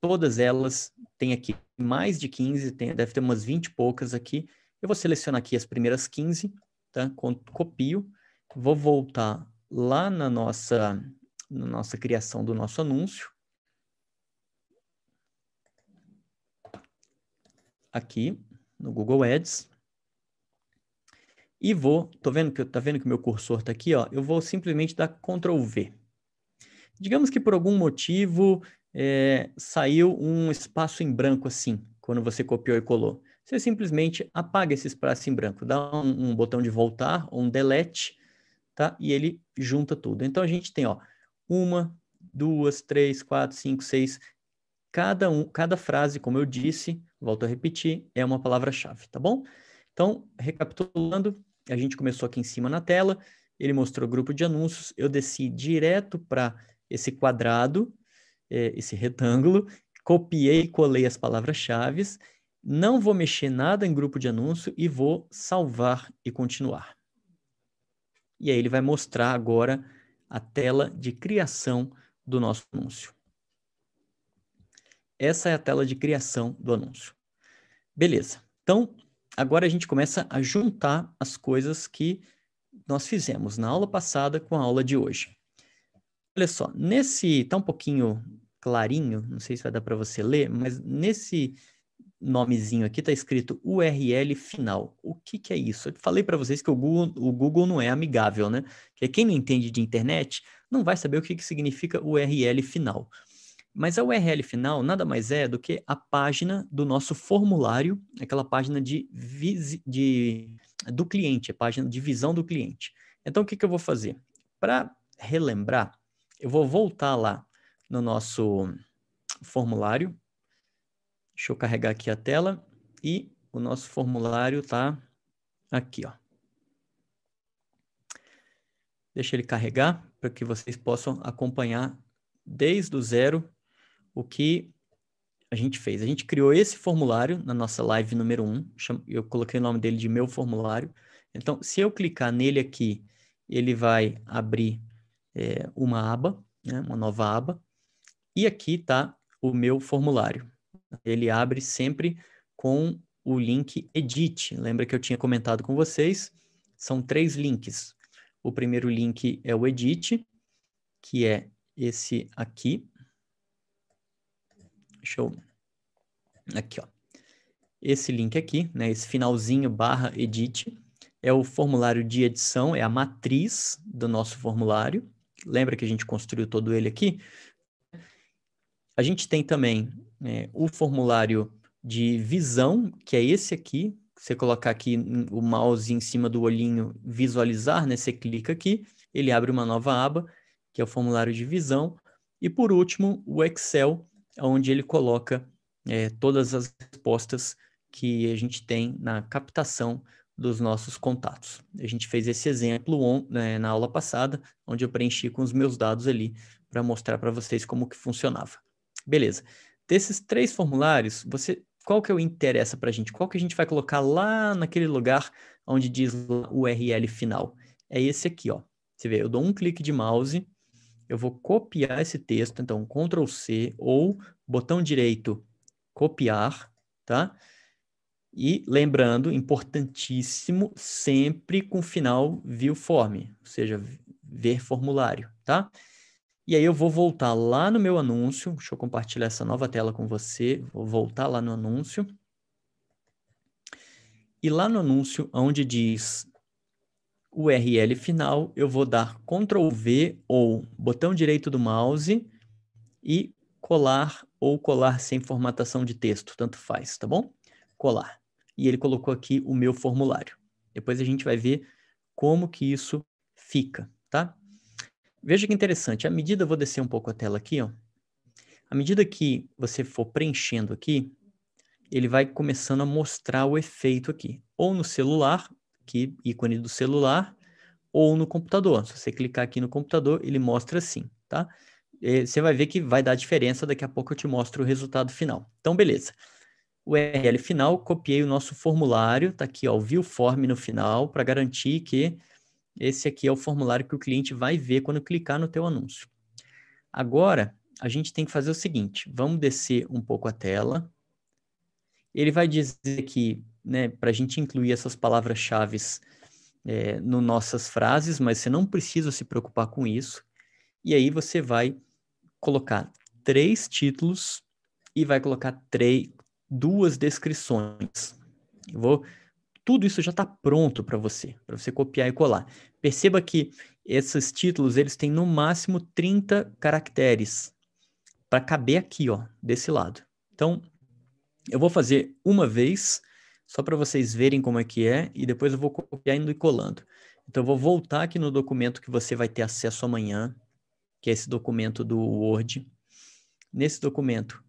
todas elas. Tem aqui mais de 15, tem, deve ter umas 20 e poucas aqui. Eu vou selecionar aqui as primeiras 15, tá? Copio, vou voltar lá na nossa, na nossa criação do nosso anúncio. Aqui, no Google Ads. E vou, tô vendo que tá vendo que meu cursor está aqui, ó, eu vou simplesmente dar Ctrl V. Digamos que por algum motivo é, saiu um espaço em branco assim, quando você copiou e colou. Você simplesmente apaga esse espaço em branco, dá um, um botão de voltar ou um delete, tá? E ele junta tudo. Então a gente tem, ó, uma, duas, três, quatro, cinco, seis. Cada, um, cada frase, como eu disse, volto a repetir, é uma palavra-chave, tá bom? Então, recapitulando, a gente começou aqui em cima na tela, ele mostrou o grupo de anúncios, eu desci direto para esse quadrado, é, esse retângulo, copiei e colei as palavras-chave, não vou mexer nada em grupo de anúncio e vou salvar e continuar. E aí ele vai mostrar agora a tela de criação do nosso anúncio. Essa é a tela de criação do anúncio. Beleza. Então, agora a gente começa a juntar as coisas que nós fizemos na aula passada com a aula de hoje. Olha só, nesse tá um pouquinho clarinho, não sei se vai dar para você ler, mas nesse nomezinho aqui está escrito URL final. O que, que é isso? Eu falei para vocês que o Google, o Google não é amigável, né? Que quem não entende de internet não vai saber o que, que significa URL final. Mas a URL final nada mais é do que a página do nosso formulário, aquela página de, de do cliente, a página de visão do cliente. Então, o que, que eu vou fazer? Para relembrar, eu vou voltar lá no nosso formulário. Deixa eu carregar aqui a tela e o nosso formulário está aqui, ó. deixa ele carregar para que vocês possam acompanhar desde o zero o que a gente fez. A gente criou esse formulário na nossa live número 1, um, eu coloquei o nome dele de meu formulário. Então, se eu clicar nele aqui, ele vai abrir é, uma aba, né, uma nova aba, e aqui está o meu formulário. Ele abre sempre com o link Edit. Lembra que eu tinha comentado com vocês? São três links. O primeiro link é o Edit, que é esse aqui. Deixa eu... Aqui, ó. Esse link aqui, né, esse finalzinho barra edit, é o formulário de edição, é a matriz do nosso formulário. Lembra que a gente construiu todo ele aqui? A gente tem também é, o formulário de visão, que é esse aqui. Você colocar aqui o mouse em cima do olhinho, visualizar, né? Você clica aqui, ele abre uma nova aba, que é o formulário de visão. E por último, o Excel, onde ele coloca é, todas as respostas que a gente tem na captação dos nossos contatos. A gente fez esse exemplo on, né, na aula passada, onde eu preenchi com os meus dados ali para mostrar para vocês como que funcionava. Beleza. Desses três formulários, você, qual que é o interessa para a gente? Qual que a gente vai colocar lá naquele lugar onde diz o URL final? É esse aqui, ó. Você vê, eu dou um clique de mouse, eu vou copiar esse texto, então Ctrl C ou botão direito copiar, tá? E lembrando, importantíssimo, sempre com final view form, ou seja, ver formulário, tá? E aí eu vou voltar lá no meu anúncio, deixa eu compartilhar essa nova tela com você, vou voltar lá no anúncio. E lá no anúncio, onde diz URL final, eu vou dar Ctrl V ou botão direito do mouse e colar ou colar sem formatação de texto, tanto faz, tá bom? Colar. E ele colocou aqui o meu formulário. Depois a gente vai ver como que isso fica, tá? Veja que interessante, à medida, vou descer um pouco a tela aqui, ó. À medida que você for preenchendo aqui, ele vai começando a mostrar o efeito aqui. Ou no celular, aqui, ícone do celular, ou no computador. Se você clicar aqui no computador, ele mostra assim, tá? você vai ver que vai dar diferença, daqui a pouco eu te mostro o resultado final. Então, beleza. URL final, copiei o nosso formulário, tá aqui, ó, o view form no final, para garantir que esse aqui é o formulário que o cliente vai ver quando clicar no teu anúncio. Agora, a gente tem que fazer o seguinte, vamos descer um pouco a tela. Ele vai dizer que, né, para a gente incluir essas palavras-chave é, no nossas frases, mas você não precisa se preocupar com isso. E aí você vai colocar três títulos e vai colocar três, duas descrições. Eu vou, tudo isso já está pronto para você, para você copiar e colar. Perceba que esses títulos eles têm no máximo 30 caracteres para caber aqui, ó, desse lado. Então, eu vou fazer uma vez, só para vocês verem como é que é, e depois eu vou copiar e colando. Então, eu vou voltar aqui no documento que você vai ter acesso amanhã, que é esse documento do Word. Nesse documento,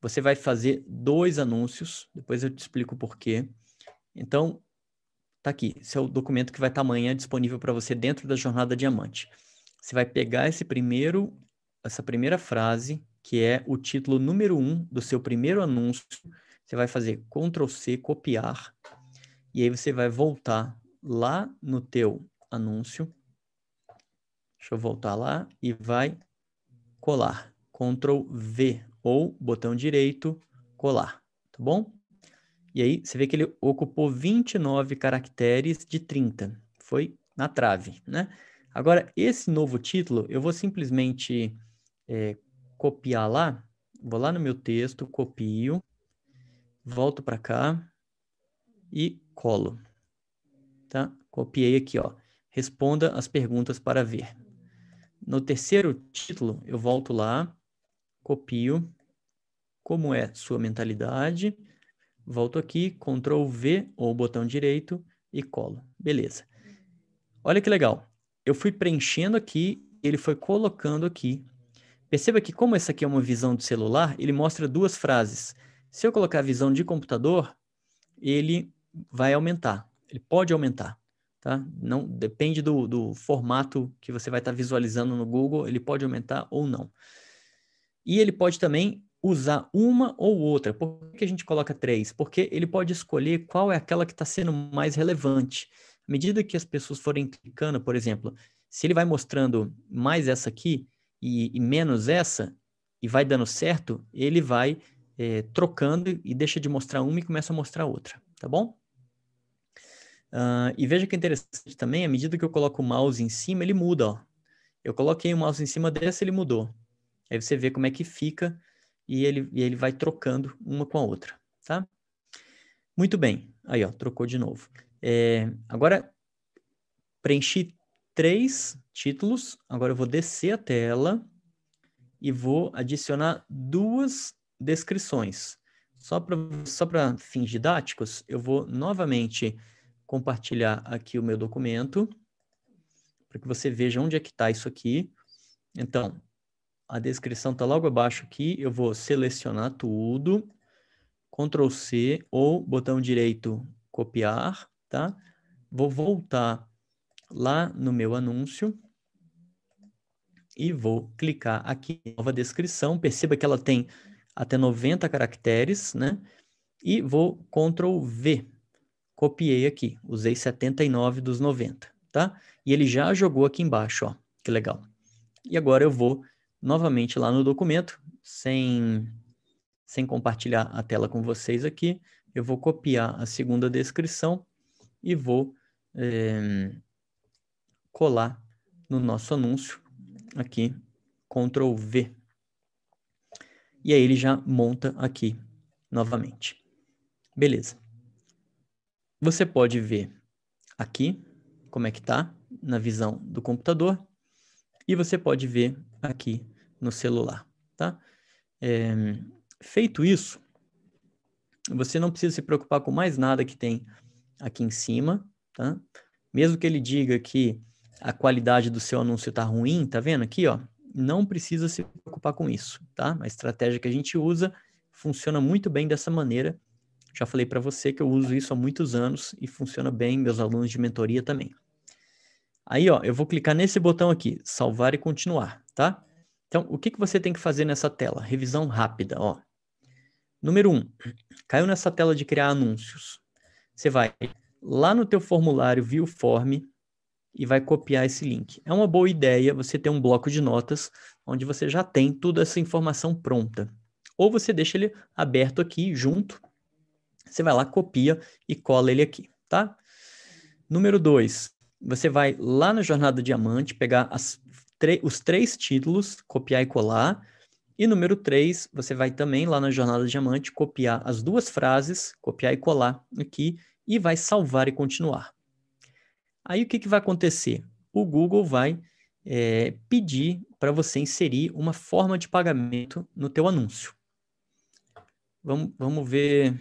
você vai fazer dois anúncios, depois eu te explico o porquê. Então, tá aqui, esse é o documento que vai estar amanhã disponível para você dentro da Jornada Diamante. Você vai pegar esse primeiro, essa primeira frase, que é o título número um do seu primeiro anúncio, você vai fazer Ctrl C, copiar, e aí você vai voltar lá no teu anúncio, Deixa eu voltar lá e vai colar. Ctrl V ou botão direito, colar, tá bom? E aí você vê que ele ocupou 29 caracteres de 30. Foi na trave, né? Agora, esse novo título, eu vou simplesmente é, copiar lá. Vou lá no meu texto, copio, volto para cá e colo. Tá? Copiei aqui, ó. Responda as perguntas para ver. No terceiro título, eu volto lá, copio, como é sua mentalidade, volto aqui, Ctrl V ou botão direito e colo. Beleza. Olha que legal. Eu fui preenchendo aqui, ele foi colocando aqui. Perceba que como essa aqui é uma visão de celular, ele mostra duas frases. Se eu colocar a visão de computador, ele vai aumentar. Ele pode aumentar. tá? Não depende do, do formato que você vai estar tá visualizando no Google, ele pode aumentar ou não. E ele pode também usar uma ou outra. Por que a gente coloca três? Porque ele pode escolher qual é aquela que está sendo mais relevante. À medida que as pessoas forem clicando, por exemplo, se ele vai mostrando mais essa aqui e, e menos essa, e vai dando certo, ele vai é, trocando e deixa de mostrar uma e começa a mostrar outra, tá bom? Uh, e veja que é interessante também, à medida que eu coloco o mouse em cima, ele muda, ó. Eu coloquei o mouse em cima dessa, ele mudou. Aí você vê como é que fica e ele, e ele vai trocando uma com a outra, tá? Muito bem. Aí, ó, trocou de novo. É, agora, preenchi três títulos. Agora eu vou descer a tela e vou adicionar duas descrições. Só para só fins didáticos, eu vou novamente compartilhar aqui o meu documento para que você veja onde é que está isso aqui. Então, a descrição está logo abaixo aqui. Eu vou selecionar tudo, Ctrl C ou botão direito copiar, tá? Vou voltar lá no meu anúncio e vou clicar aqui em nova descrição. Perceba que ela tem até 90 caracteres, né? E vou Ctrl V. Copiei aqui, usei 79 dos 90, tá? E ele já jogou aqui embaixo, ó. Que legal. E agora eu vou novamente lá no documento, sem, sem compartilhar a tela com vocês aqui, eu vou copiar a segunda descrição e vou é, colar no nosso anúncio aqui, Ctrl V. E aí ele já monta aqui novamente. Beleza. Você pode ver aqui como é que tá na visão do computador e você pode ver aqui no celular, tá? É, feito isso, você não precisa se preocupar com mais nada que tem aqui em cima, tá? Mesmo que ele diga que a qualidade do seu anúncio está ruim, tá vendo aqui, ó? Não precisa se preocupar com isso, tá? A estratégia que a gente usa funciona muito bem dessa maneira. Já falei para você que eu uso isso há muitos anos e funciona bem, meus alunos de mentoria também. Aí, ó, eu vou clicar nesse botão aqui, salvar e continuar, tá? Então, o que, que você tem que fazer nessa tela? Revisão rápida, ó. Número um, caiu nessa tela de criar anúncios. Você vai lá no teu formulário View Form e vai copiar esse link. É uma boa ideia você ter um bloco de notas onde você já tem toda essa informação pronta. Ou você deixa ele aberto aqui junto. Você vai lá, copia e cola ele aqui, tá? Número dois, você vai lá na Jornada Diamante, pegar os três títulos, copiar e colar. E número três, você vai também lá na Jornada Diamante, copiar as duas frases, copiar e colar aqui, e vai salvar e continuar. Aí o que, que vai acontecer? O Google vai é, pedir para você inserir uma forma de pagamento no teu anúncio. Vamos, vamos ver.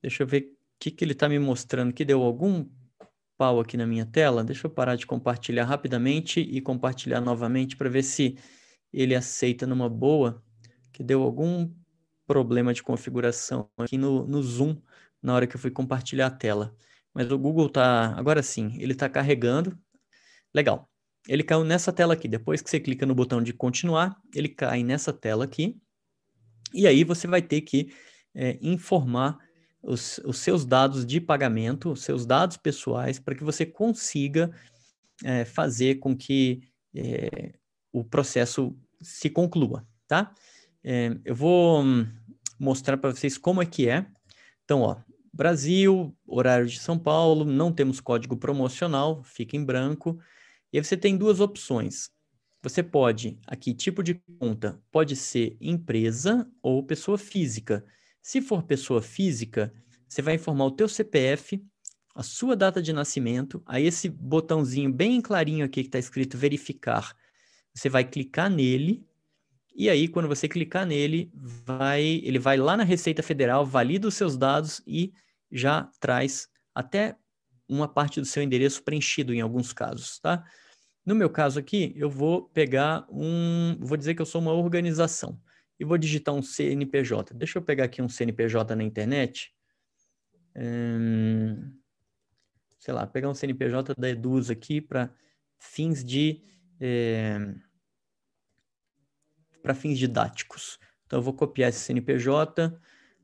Deixa eu ver que, que ele está me mostrando? Que deu algum pau aqui na minha tela? Deixa eu parar de compartilhar rapidamente e compartilhar novamente para ver se ele aceita numa boa, que deu algum problema de configuração aqui no, no Zoom na hora que eu fui compartilhar a tela. Mas o Google tá, agora sim, ele está carregando. Legal. Ele caiu nessa tela aqui. Depois que você clica no botão de continuar, ele cai nessa tela aqui. E aí você vai ter que é, informar os, os seus dados de pagamento, os seus dados pessoais, para que você consiga é, fazer com que é, o processo se conclua, tá? É, eu vou mostrar para vocês como é que é. Então, ó, Brasil, horário de São Paulo, não temos código promocional, fica em branco. E aí você tem duas opções. Você pode, aqui, tipo de conta, pode ser empresa ou pessoa física. Se for pessoa física, você vai informar o teu CPF, a sua data de nascimento, aí esse botãozinho bem clarinho aqui que está escrito verificar, você vai clicar nele, e aí quando você clicar nele, vai, ele vai lá na Receita Federal, valida os seus dados e já traz até uma parte do seu endereço preenchido em alguns casos, tá? No meu caso aqui, eu vou pegar um, vou dizer que eu sou uma organização e vou digitar um CNPJ. Deixa eu pegar aqui um CNPJ na internet. Hum, sei lá, pegar um CNPJ da Eduz aqui para fins de é, para fins didáticos. Então eu vou copiar esse CNPJ,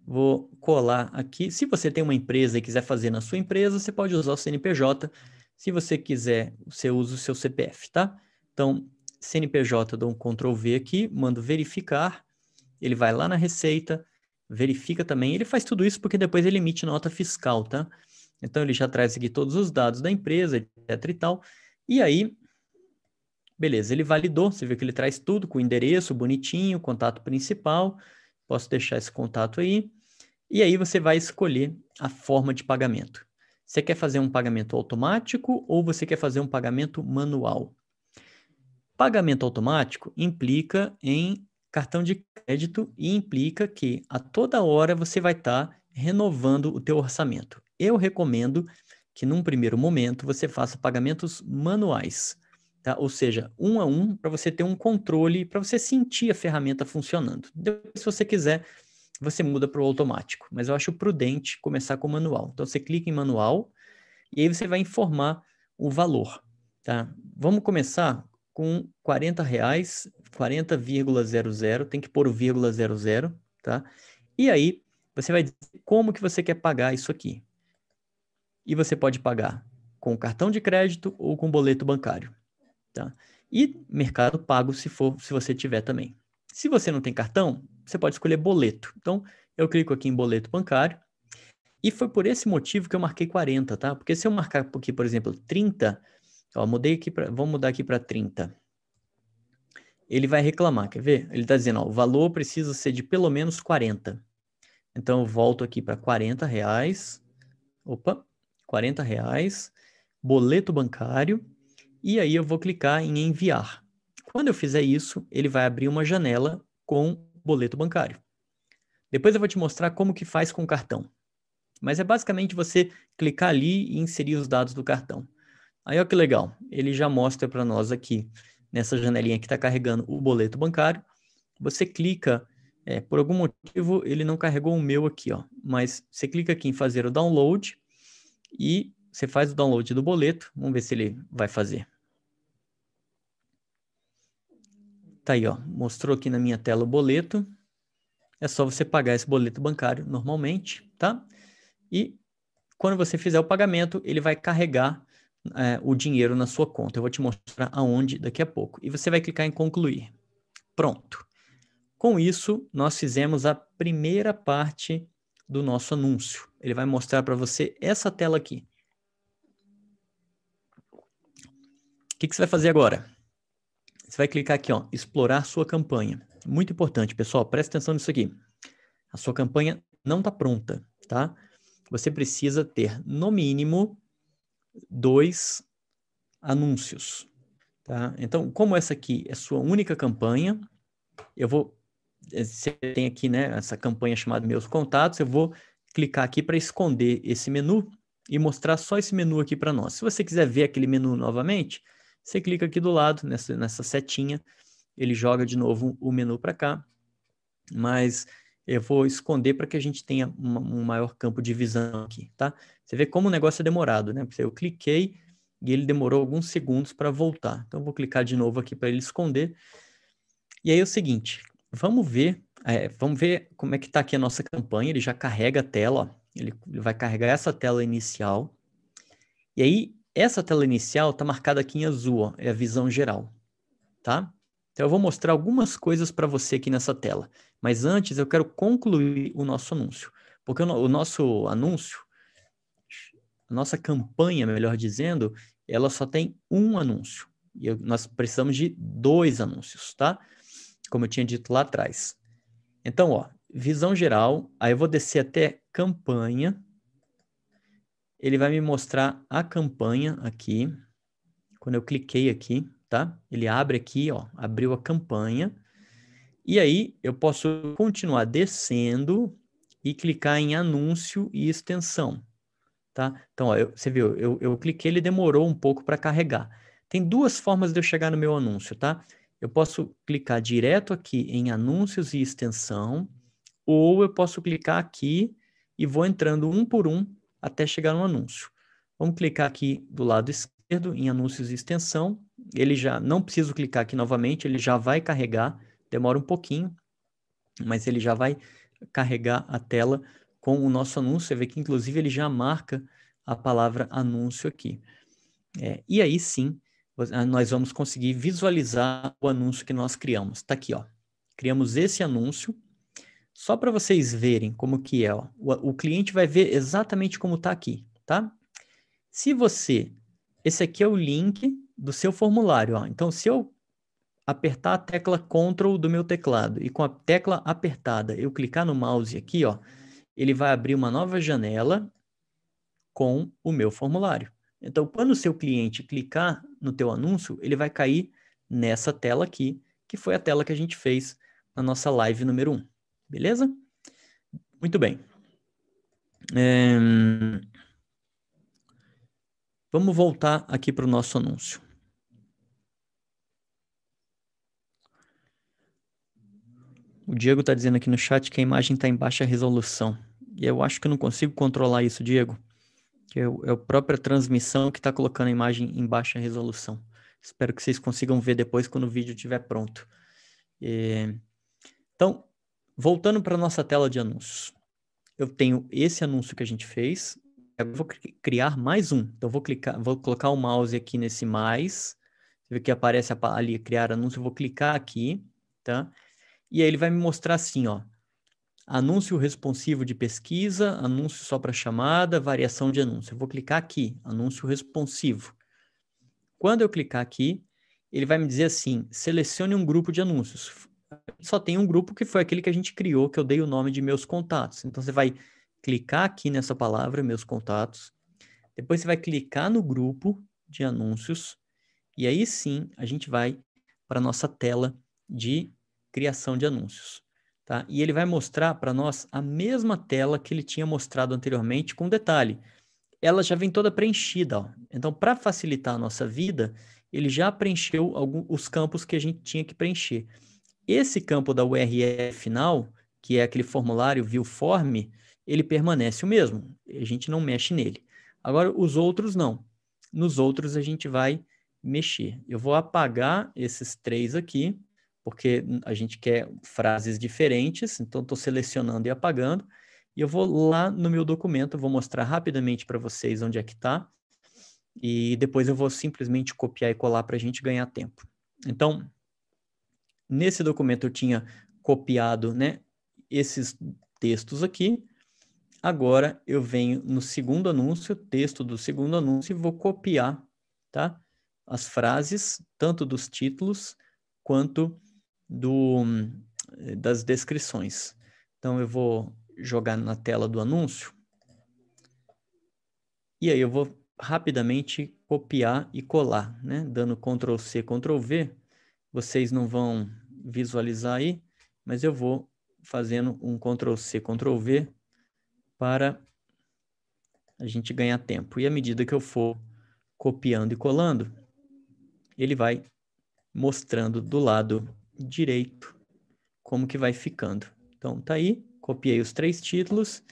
vou colar aqui. Se você tem uma empresa e quiser fazer na sua empresa, você pode usar o CNPJ. Se você quiser, você usa o seu CPF, tá? Então, CNPJ, dou um Ctrl V aqui, mando verificar, ele vai lá na Receita, verifica também, ele faz tudo isso porque depois ele emite nota fiscal, tá? Então ele já traz aqui todos os dados da empresa, etc e tal. E aí, beleza, ele validou, você vê que ele traz tudo com endereço bonitinho, contato principal. Posso deixar esse contato aí. E aí você vai escolher a forma de pagamento. Você quer fazer um pagamento automático ou você quer fazer um pagamento manual? Pagamento automático implica em cartão de crédito e implica que a toda hora você vai estar tá renovando o teu orçamento. Eu recomendo que num primeiro momento você faça pagamentos manuais, tá? Ou seja, um a um para você ter um controle, para você sentir a ferramenta funcionando. Depois, se você quiser, você muda para o automático, mas eu acho prudente começar com o manual. Então você clica em manual e aí você vai informar o valor, tá? Vamos começar com 40 reais, 40,00, tem que pôr o vírgula 00, tá? E aí, você vai dizer como que você quer pagar isso aqui. E você pode pagar com cartão de crédito ou com boleto bancário, tá? E mercado pago se for, se você tiver também. Se você não tem cartão, você pode escolher boleto. Então, eu clico aqui em boleto bancário. E foi por esse motivo que eu marquei 40, tá? Porque se eu marcar aqui, por exemplo, 30, Ó, mudei aqui para, vamos mudar aqui para 30. Ele vai reclamar, quer ver? Ele está dizendo, ó, o valor precisa ser de pelo menos 40. Então eu volto aqui para 40 reais. Opa, 40 reais. Boleto bancário. E aí eu vou clicar em enviar. Quando eu fizer isso, ele vai abrir uma janela com boleto bancário. Depois eu vou te mostrar como que faz com o cartão. Mas é basicamente você clicar ali e inserir os dados do cartão. Aí, olha que legal, ele já mostra para nós aqui, nessa janelinha que está carregando o boleto bancário. Você clica, é, por algum motivo ele não carregou o meu aqui, ó, mas você clica aqui em fazer o download e você faz o download do boleto. Vamos ver se ele vai fazer. Tá aí, ó, mostrou aqui na minha tela o boleto. É só você pagar esse boleto bancário normalmente, tá? E quando você fizer o pagamento, ele vai carregar é, o dinheiro na sua conta. Eu vou te mostrar aonde daqui a pouco. E você vai clicar em concluir. Pronto. Com isso, nós fizemos a primeira parte do nosso anúncio. Ele vai mostrar para você essa tela aqui. O que, que, você vai fazer agora? Você vai clicar aqui, ó, explorar sua campanha. Muito importante, pessoal, presta atenção nisso aqui. A sua campanha não está pronta, tá? Você precisa ter, no mínimo, dois anúncios. Tá? Então, como essa aqui é sua única campanha, eu vou. Eh, você tem aqui né, essa campanha chamada Meus Contatos, eu vou clicar aqui para esconder esse menu e mostrar só esse menu aqui para nós. Se você quiser ver aquele menu novamente, você clica aqui do lado, nessa, nessa setinha, ele joga de novo o menu para cá, mas eu vou esconder para que a gente tenha uma, um maior campo de visão aqui, tá? Você vê como o negócio é demorado, né? Eu cliquei e ele demorou alguns segundos para voltar. Então, eu vou clicar de novo aqui para ele esconder. E aí é o seguinte, vamos ver, é, vamos ver como é que está aqui a nossa campanha. Ele já carrega a tela, ó. Ele, ele vai carregar essa tela inicial. E aí, essa tela inicial está marcada aqui em azul, ó, é a visão geral, tá? Então, eu vou mostrar algumas coisas para você aqui nessa tela. Mas antes, eu quero concluir o nosso anúncio. Porque o, nosso anúncio, a nossa campanha, melhor dizendo, ela só tem um anúncio. E nós precisamos de dois anúncios, tá? Como eu tinha dito lá atrás. Então, ó, visão geral, aí eu vou descer até campanha. Ele vai me mostrar a campanha aqui. Quando eu cliquei aqui, tá? Ele abre aqui, ó, abriu a campanha. E aí eu posso continuar descendo e clicar em anúncio e extensão, tá? Então, ó, eu, você viu, eu, eu cliquei, ele demorou um pouco para carregar. Tem duas formas de eu chegar no meu anúncio, tá? Eu posso clicar direto aqui em anúncios e extensão, ou eu posso clicar aqui e vou entrando um por um até chegar no anúncio. Vamos clicar aqui do lado esquerdo em anúncios e extensão. Ele já não preciso clicar aqui novamente, ele já vai carregar, demora um pouquinho, mas ele já vai carregar a tela com o nosso anúncio. Você vê que inclusive ele já marca a palavra anúncio aqui. É, e aí sim, nós vamos conseguir visualizar o anúncio que nós criamos. Está aqui, ó. Criamos esse anúncio. Só para vocês verem como que é. Ó. O, o cliente vai ver exatamente como está aqui, tá? Se você... Esse aqui é o link do seu formulário. Ó. Então, se eu apertar a tecla Ctrl do meu teclado e com a tecla apertada eu clicar no mouse aqui, ó, ele vai abrir uma nova janela com o meu formulário. Então, quando o seu cliente clicar no teu anúncio, ele vai cair nessa tela aqui, que foi a tela que a gente fez na nossa live número 1. Beleza? Muito bem. É... Vamos voltar aqui para o nosso anúncio. O Diego está dizendo aqui no chat que a imagem está em baixa resolução. E eu acho que eu não consigo controlar isso, Diego que é, o, é a própria transmissão que está colocando a imagem em baixa resolução. Espero que vocês consigam ver depois quando o vídeo estiver pronto. É... Então, voltando para a nossa tela de anúncios. Eu tenho esse anúncio que a gente fez. Eu vou criar mais um. Então, vou clicar, vou colocar o mouse aqui nesse mais. Você vê que aparece ali criar anúncio. Eu vou clicar aqui, tá? E aí ele vai me mostrar assim, ó anúncio responsivo de pesquisa, anúncio só para chamada, variação de anúncio. Eu vou clicar aqui, anúncio responsivo. Quando eu clicar aqui, ele vai me dizer assim: selecione um grupo de anúncios. Só tem um grupo que foi aquele que a gente criou, que eu dei o nome de meus contatos. Então você vai clicar aqui nessa palavra, meus contatos. Depois você vai clicar no grupo de anúncios. E aí sim a gente vai para a nossa tela de criação de anúncios. Tá? E ele vai mostrar para nós a mesma tela que ele tinha mostrado anteriormente, com detalhe. Ela já vem toda preenchida. Ó. Então, para facilitar a nossa vida, ele já preencheu alguns, os campos que a gente tinha que preencher. Esse campo da URL final, que é aquele formulário view form, ele permanece o mesmo. A gente não mexe nele. Agora, os outros não. Nos outros a gente vai mexer. Eu vou apagar esses três aqui porque a gente quer frases diferentes, então estou selecionando e apagando, e eu vou lá no meu documento, vou mostrar rapidamente para vocês onde é que está, e depois eu vou simplesmente copiar e colar para a gente ganhar tempo. Então, nesse documento eu tinha copiado né, esses textos aqui, agora eu venho no segundo anúncio, texto do segundo anúncio, e vou copiar tá, as frases, tanto dos títulos quanto do, das descrições. Então, eu vou jogar na tela do anúncio. E aí eu vou rapidamente copiar e colar, né? Dando Ctrl C, Ctrl V. Vocês não vão visualizar aí, mas eu vou fazendo um Ctrl C, Ctrl V para a gente ganhar tempo. E à medida que eu for copiando e colando, ele vai mostrando do lado direito como que vai ficando. Então, tá aí, copiei os três títulos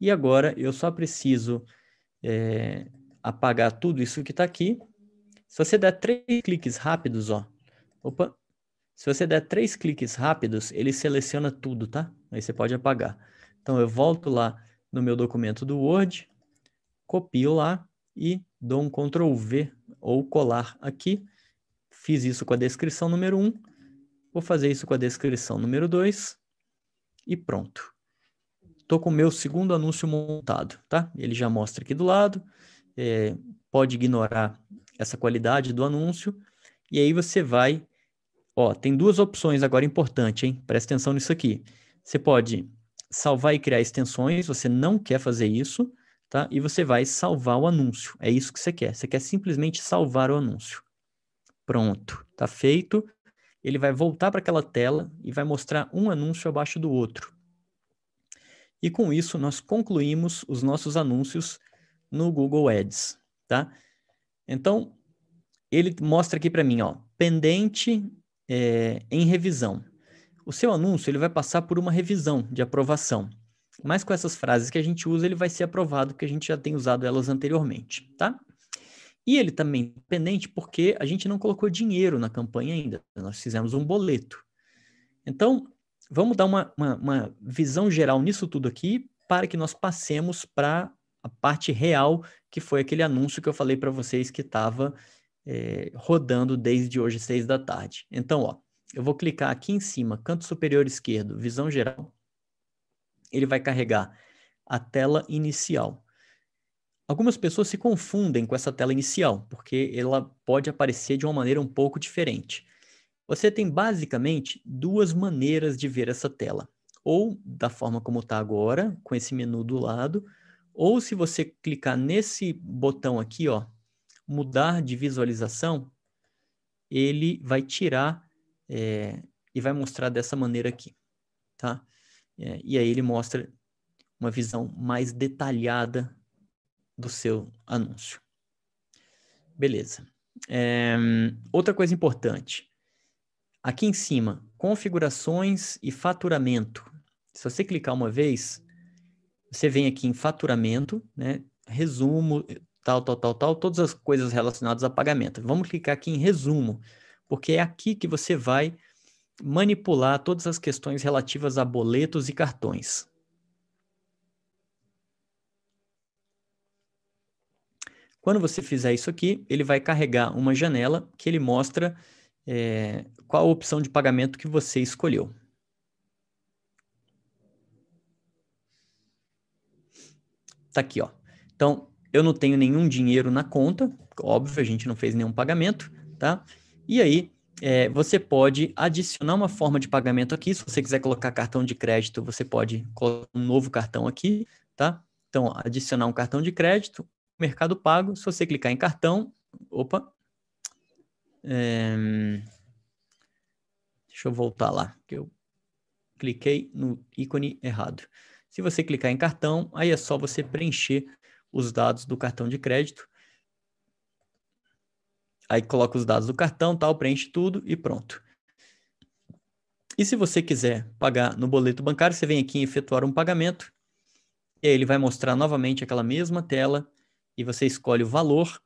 e agora eu só preciso é, apagar tudo isso que está aqui. Se você der três cliques rápidos, ó, opa, se você der três cliques rápidos, ele seleciona tudo, tá? Aí você pode apagar. Então, eu volto lá no meu documento do Word, copio lá e dou um Ctrl V ou colar aqui. Fiz isso com a descrição número 1 Vou fazer isso com a descrição número 2 e pronto. Estou com o meu segundo anúncio montado, tá? Ele já mostra aqui do lado. É, pode ignorar essa qualidade do anúncio. E aí você vai... Ó, tem duas opções agora importantes, hein? Presta atenção nisso aqui. Você pode salvar e criar extensões, você não quer fazer isso, tá? E você vai salvar o anúncio. É isso que você quer. Você quer simplesmente salvar o anúncio. Pronto, tá feito ele vai voltar para aquela tela e vai mostrar um anúncio abaixo do outro. E com isso, nós concluímos os nossos anúncios no Google Ads, tá? Então, ele mostra aqui para mim, ó, pendente é, em revisão. O seu anúncio ele vai passar por uma revisão de aprovação. mas com essas frases que a gente usa, ele vai ser aprovado, porque a gente já tem usado elas anteriormente, tá? E ele também pendente porque a gente não colocou dinheiro na campanha ainda, nós fizemos um boleto. Então, vamos dar uma, uma, uma visão geral nisso tudo aqui, para que nós passemos para a parte real, que foi aquele anúncio que eu falei para vocês que estava é, rodando desde hoje, seis da tarde. Então, ó, eu vou clicar aqui em cima, canto superior esquerdo, visão geral. Ele vai carregar a tela inicial. Algumas pessoas se confundem com essa tela inicial, porque ela pode aparecer de uma maneira um pouco diferente. Você tem basicamente duas maneiras de ver essa tela. Ou da forma como está agora, com esse menu do lado, ou se você clicar nesse botão aqui, ó, mudar de visualização, ele vai tirar é, e vai mostrar dessa maneira aqui, tá? É, e aí ele mostra uma visão mais detalhada do seu anúncio. Beleza. É, outra coisa importante. Aqui em cima, configurações e faturamento. Se você clicar uma vez, você vem aqui em faturamento, né? Resumo, tal, tal, tal, tal, todas as coisas relacionadas a pagamento. Vamos clicar aqui em resumo, porque é aqui que você vai manipular todas as questões relativas a boletos e cartões. Quando você fizer isso aqui, ele vai carregar uma janela que ele mostra é, qual opção de pagamento que você escolheu. Tá aqui, ó. Então, eu não tenho nenhum dinheiro na conta, óbvio, a gente não fez nenhum pagamento, tá? E aí, é, você pode adicionar uma forma de pagamento aqui. Se você quiser colocar cartão de crédito, você pode colocar um novo cartão aqui, tá? Então, adicionar um cartão de crédito, Mercado Pago. Se você clicar em cartão, opa, é, deixa eu voltar lá, que eu cliquei no ícone errado. Se você clicar em cartão, aí é só você preencher os dados do cartão de crédito. Aí coloca os dados do cartão, tal, preenche tudo e pronto. E se você quiser pagar no boleto bancário, você vem aqui em efetuar um pagamento. E aí ele vai mostrar novamente aquela mesma tela e você escolhe o valor,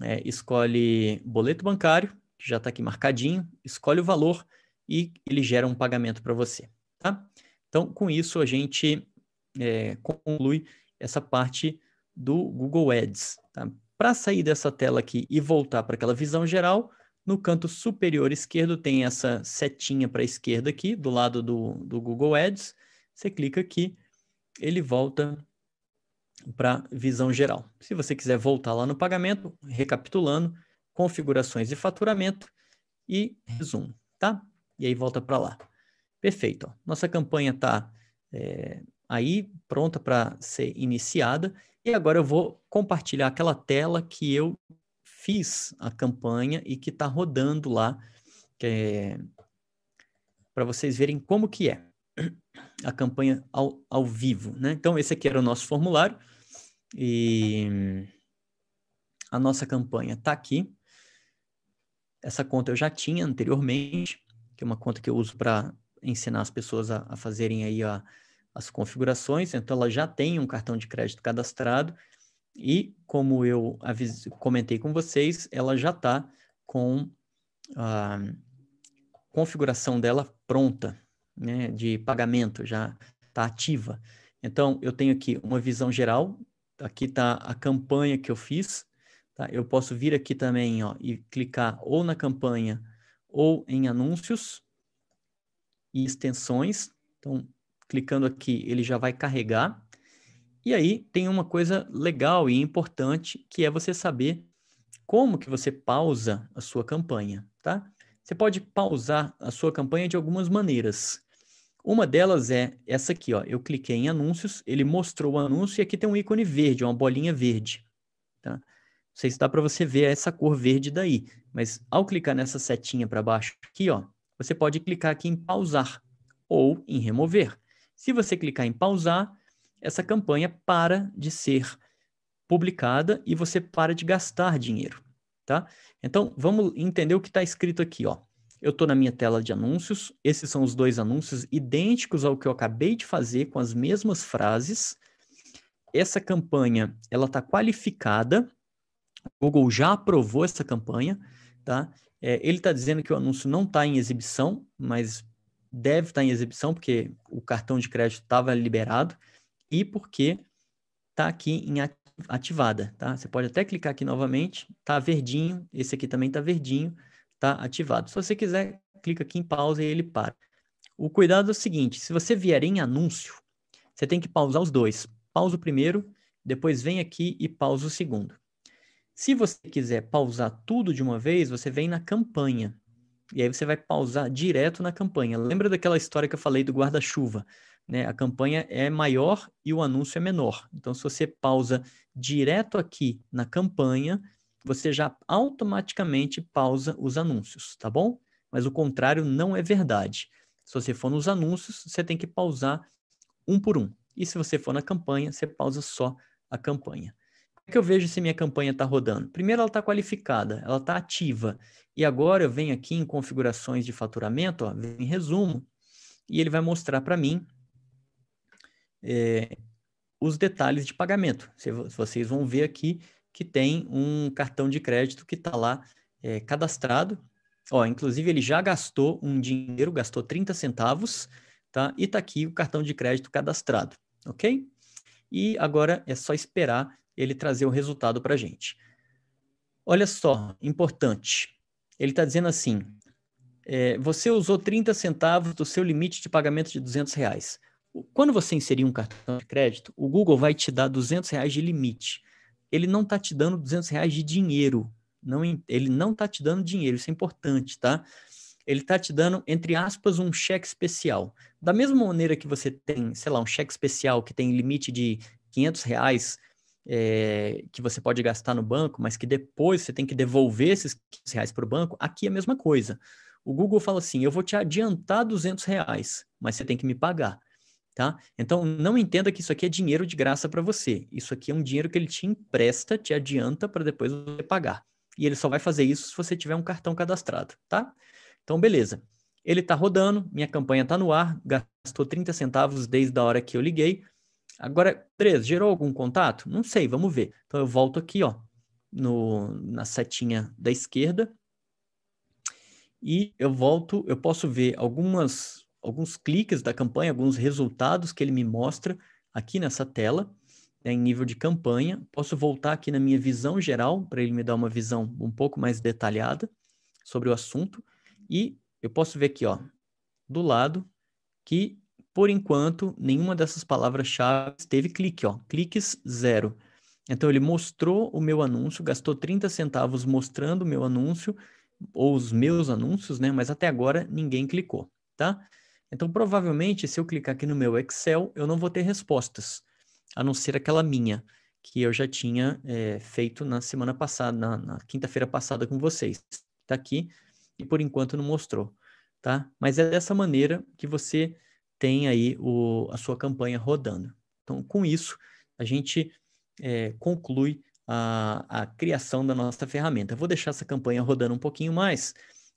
é, escolhe boleto bancário, que já está aqui marcadinho, escolhe o valor e ele gera um pagamento para você, tá? Então, com isso, a gente é, conclui essa parte do Google Ads. Tá? Para sair dessa tela aqui e voltar para aquela visão geral, no canto superior esquerdo tem essa setinha para a esquerda aqui, do lado do, do Google Ads. Você clica aqui, ele volta para visão geral. Se você quiser voltar lá no pagamento, recapitulando, configurações e faturamento e resumo, tá? E aí volta para lá. Perfeito. Ó. Nossa campanha está é, aí pronta para ser iniciada e agora eu vou compartilhar aquela tela que eu fiz a campanha e que está rodando lá, é, para vocês verem como que é a campanha ao, ao vivo. Né? Então, esse aqui era o nosso formulário e a nossa campanha está aqui. Essa conta eu já tinha anteriormente, que é uma conta que eu uso para ensinar as pessoas a, a fazerem aí a, as configurações, então ela já tem um cartão de crédito cadastrado e, como eu comentei com vocês, ela já está com a configuração dela pronta, né, de pagamento, já está ativa. Então, eu tenho aqui uma visão geral, aqui está a campanha que eu fiz, tá? eu posso vir aqui também ó, e clicar ou na campanha ou em anúncios e extensões, então Clicando aqui, ele já vai carregar. E aí tem uma coisa legal e importante, que é você saber como que você pausa a sua campanha, tá? Você pode pausar a sua campanha de algumas maneiras. Uma delas é essa aqui, ó. Eu cliquei em anúncios, ele mostrou o anúncio e aqui tem um ícone verde, uma bolinha verde, tá? Não sei se dá para você ver essa cor verde daí, mas ao clicar nessa setinha para baixo aqui, ó, você pode clicar aqui em pausar ou em remover. Se você clicar em pausar, essa campanha para de ser publicada e você para de gastar dinheiro, tá? Então, vamos entender o que está escrito aqui, ó. Eu estou na minha tela de anúncios. Esses são os dois anúncios idênticos ao que eu acabei de fazer com as mesmas frases. Essa campanha ela está qualificada. O Google já aprovou essa campanha, tá? É, ele está dizendo que o anúncio não está em exibição, mas deve estar tá em exibição porque o cartão de crédito estava liberado e porque está aqui em ativada, tá? Você pode até clicar aqui novamente, tá verdinho, esse aqui também tá verdinho, tá ativado. Se você quiser, clica aqui em pausa e ele para. O cuidado é o seguinte, se você vier em anúncio, você tem que pausar os dois. Pausa o primeiro, depois vem aqui e pausa o segundo. Se você quiser pausar tudo de uma vez, você vem na campanha. E aí você vai pausar direto na campanha. Lembra daquela história que eu falei do guarda-chuva? Né? A campanha é maior e o anúncio é menor. Então, se você pausa direto aqui na campanha, você já automaticamente pausa os anúncios, tá bom? Mas o contrário não é verdade. Se você for nos anúncios, você tem que pausar um por um. E se você for na campanha, você pausa só a campanha. Como é que eu vejo se minha campanha está rodando? Primeiro, ela está qualificada, ela está ativa. E agora eu venho aqui em configurações de faturamento, em resumo, e ele vai mostrar para mim é, os detalhes de pagamento. Vocês vão ver aqui que tem um cartão de crédito que está lá é, cadastrado. Ó, inclusive, ele já gastou um dinheiro, gastou 30 centavos, tá? E está aqui o cartão de crédito cadastrado, ok? E agora é só esperar ele trazer o resultado para a gente. Olha só, importante. Ele está dizendo assim, é, você usou 30 centavos do seu limite de pagamento de 200 reais. Quando você inserir um cartão de crédito, o Google vai te dar 200 reais de limite. Ele não está te dando 200 reais de dinheiro. Não, ele não está te dando dinheiro, isso é importante, tá? Ele está te dando, entre aspas, um cheque especial. Da mesma maneira que você tem, sei lá, um cheque especial que tem limite de 500 reais é, que você pode gastar no banco, mas que depois você tem que devolver esses 500 reais para o banco, aqui é a mesma coisa. O Google fala assim, eu vou te adiantar 200 reais, mas você tem que me pagar tá? Então, não entenda que isso aqui é dinheiro de graça para você. Isso aqui é um dinheiro que ele te empresta, te adianta para depois você pagar. E ele só vai fazer isso se você tiver um cartão cadastrado, tá? Então, beleza. Ele está rodando, minha campanha está no ar, gastou 30 centavos desde a hora que eu liguei. Agora, Três, gerou algum contato? Não sei, vamos ver. Então, eu volto aqui, ó, no, na setinha da esquerda. E eu volto, eu posso ver algumas alguns cliques da campanha, alguns resultados que ele me mostra aqui nessa tela, né, em nível de campanha. Posso voltar aqui na minha visão geral, para ele me dar uma visão um pouco mais detalhada sobre o assunto. E eu posso ver aqui, ó, do lado, que por enquanto nenhuma dessas palavras-chave teve clique, ó, cliques zero. Então ele mostrou o meu anúncio, gastou 30 centavos mostrando o meu anúncio, ou os meus anúncios, né? Mas até agora ninguém clicou, tá? Então, provavelmente, se eu clicar aqui no meu Excel, eu não vou ter respostas, a não ser aquela minha, que eu já tinha é, feito na semana passada, na, na quinta-feira passada com vocês. Está aqui e por enquanto não mostrou, tá? Mas é dessa maneira que você tem aí o, a sua campanha rodando. Então, com isso, a gente é, conclui a, a criação da nossa ferramenta. Eu vou deixar essa campanha rodando um pouquinho mais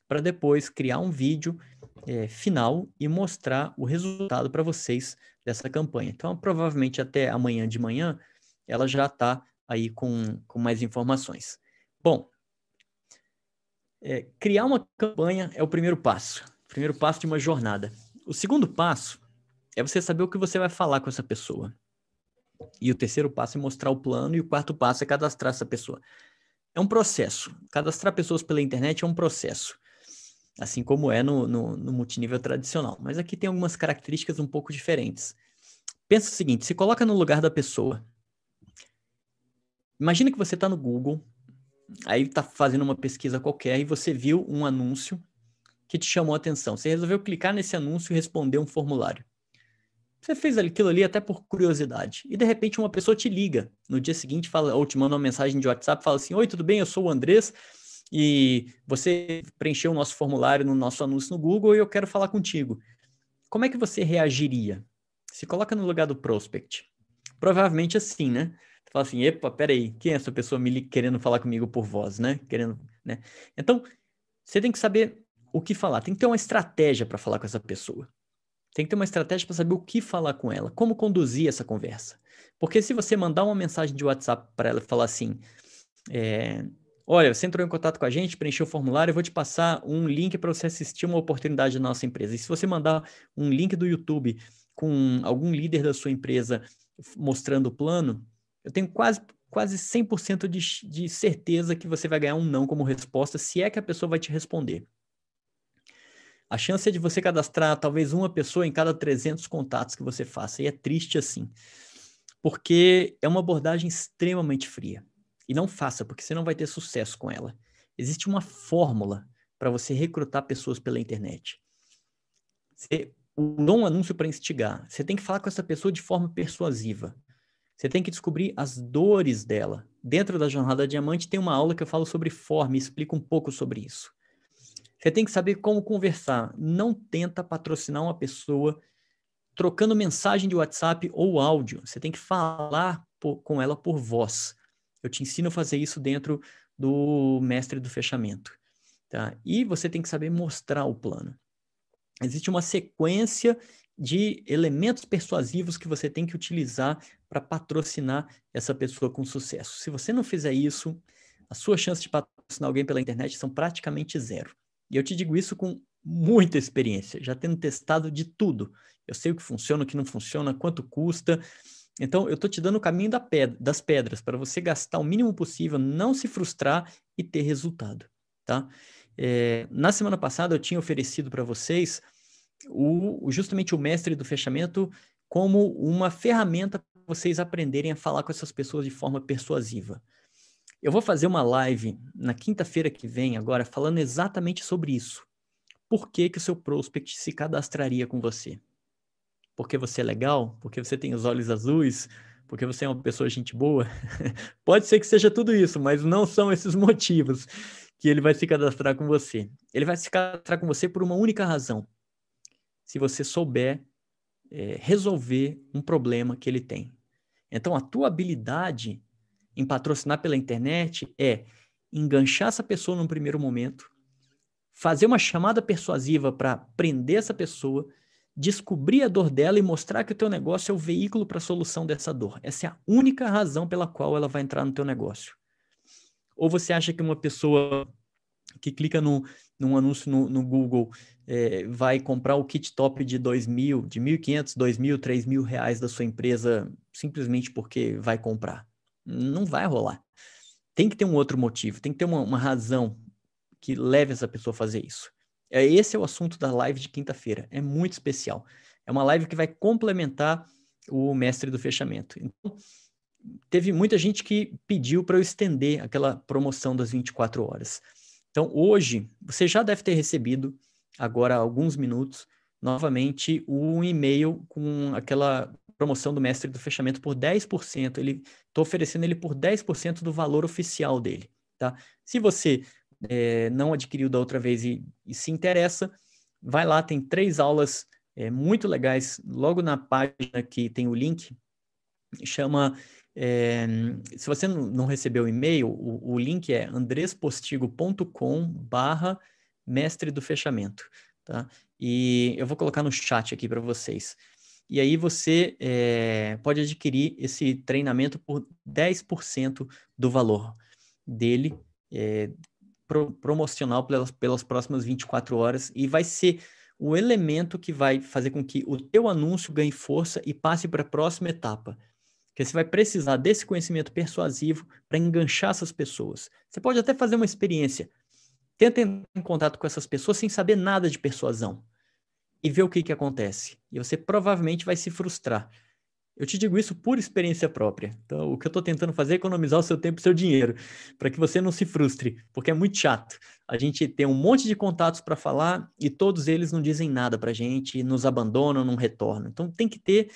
para depois criar um vídeo é, final e mostrar o resultado para vocês dessa campanha. Então, provavelmente até amanhã de manhã, ela já está aí com, com mais informações. Bom, é, criar uma campanha é o primeiro passo, primeiro passo de uma jornada. O segundo passo é você saber o que você vai falar com essa pessoa. E o terceiro passo é mostrar o plano, e o quarto passo é cadastrar essa pessoa. É um processo. Cadastrar pessoas pela internet é um processo assim como é no, no, no, multinível tradicional. Mas aqui tem algumas características um pouco diferentes. Pensa o seguinte: se coloca no lugar da pessoa. Imagina que você está no Google, aí está fazendo uma pesquisa qualquer e você viu um anúncio que te chamou a atenção. Você resolveu clicar nesse anúncio e responder um formulário. Você fez aquilo ali até por curiosidade. E de repente uma pessoa te liga no dia seguinte, fala, ou te manda uma mensagem de WhatsApp, fala assim: Oi, tudo bem? Eu sou o Andrés e você preencheu o nosso formulário no nosso anúncio no Google e eu quero falar contigo. Como é que você reagiria? Se coloca no lugar do prospect. Provavelmente assim, né? Você fala assim, epa, peraí, quem é essa pessoa me querendo falar comigo por voz, né? Querendo, né? Então, você tem que saber o que falar, tem que ter uma estratégia para falar com essa pessoa. Tem que ter uma estratégia para saber o que falar com ela, como conduzir essa conversa. Porque se você mandar uma mensagem de WhatsApp para ela e falar assim, é, olha, você entrou em contato com a gente, preencheu o formulário, eu vou te passar um link para você assistir uma oportunidade da nossa empresa. E se você mandar um link do YouTube com algum líder da sua empresa mostrando o plano, eu tenho quase quase 100% de, de certeza que você vai ganhar um não como resposta, se é que a pessoa vai te responder. A chance é de você cadastrar talvez uma pessoa em cada 300 contatos que você faça, e é triste assim, porque é uma abordagem extremamente fria. E não faça, porque você não vai ter sucesso com ela. Existe uma fórmula para você recrutar pessoas pela internet. Você usou um anúncio para instigar. Você tem que falar com essa pessoa de forma persuasiva. Você tem que descobrir as dores dela. Dentro da Jornada Diamante tem uma aula que eu falo sobre forma e explico um pouco sobre isso. Você tem que saber como conversar. Não tenta patrocinar uma pessoa trocando mensagem de WhatsApp ou áudio. Você tem que falar por, com ela por voz. Eu te ensino a fazer isso dentro do mestre do fechamento. Tá? E você tem que saber mostrar o plano. Existe uma sequência de elementos persuasivos que você tem que utilizar para patrocinar essa pessoa com sucesso. Se você não fizer isso, a sua chance de patrocinar alguém pela internet são praticamente zero. E eu te digo isso com muita experiência, já tendo testado de tudo. Eu sei o que funciona, o que não funciona, quanto custa. Então, eu estou te dando o caminho da pedra, das pedras para você gastar o mínimo possível, não se frustrar e ter resultado, tá? É, na semana passada, eu tinha oferecido para vocês o, justamente o mestre do fechamento como uma ferramenta para vocês aprenderem a falar com essas pessoas de forma persuasiva. Eu vou fazer uma live na quinta-feira que vem, agora, falando exatamente sobre isso. Por que, que o seu prospect se cadastraria com você? Porque você é legal? Porque você tem os olhos azuis? Porque você é uma pessoa gente boa? (laughs) Pode ser que seja tudo isso, mas não são esses motivos que ele vai se cadastrar com você. Ele vai se cadastrar com você por uma única razão. Se você souber é, resolver um problema que ele tem. Então, a tua habilidade em patrocinar pela internet é enganchar essa pessoa num primeiro momento, fazer uma chamada persuasiva para prender essa pessoa, descobrir a dor dela e mostrar que o teu negócio é o veículo para a solução dessa dor. Essa é a única razão pela qual ela vai entrar no teu negócio. Ou você acha que uma pessoa que clica no, num anúncio no, no Google é, vai comprar o kit top de dois mil, de mil quinhentos, dois mil, três mil reais da sua empresa simplesmente porque vai comprar? Não vai rolar. Tem que ter um outro motivo, tem que ter uma, uma razão que leve essa pessoa a fazer isso. É, esse é o assunto da live de quinta-feira. É muito especial. É uma live que vai complementar o mestre do fechamento. Então, teve muita gente que pediu para eu estender aquela promoção das 24 horas. Então, hoje, você já deve ter recebido, agora há alguns minutos, novamente, um e-mail com aquela promoção do mestre do fechamento por 10%. Ele estou oferecendo ele por 10% do valor oficial dele, tá? Se você é, não adquiriu da outra vez e, e, se interessa, vai lá, tem três aulas é, muito legais logo na página que tem o link, chama é, se você não recebeu o e-mail, o, o link é andrespostigo.com barra mestre do fechamento, tá? E eu vou colocar no chat aqui para vocês. E aí você é, pode adquirir esse treinamento por 10% do valor dele, é, pro, promocional pelas, pelas próximas 24 horas, e vai ser o elemento que vai fazer com que o teu anúncio ganhe força e passe para a próxima etapa. Porque você vai precisar desse conhecimento persuasivo para enganchar essas pessoas. Você pode até fazer uma experiência. Tenta entrar em contato com essas pessoas sem saber nada de persuasão e ver o que, que acontece. E você provavelmente vai se frustrar. Eu te digo isso por experiência própria. Então, o que eu estou tentando fazer é economizar o seu tempo e o seu dinheiro, para que você não se frustre, porque é muito chato. A gente tem um monte de contatos para falar e todos eles não dizem nada para a gente, nos abandonam, não retornam. Então, tem que ter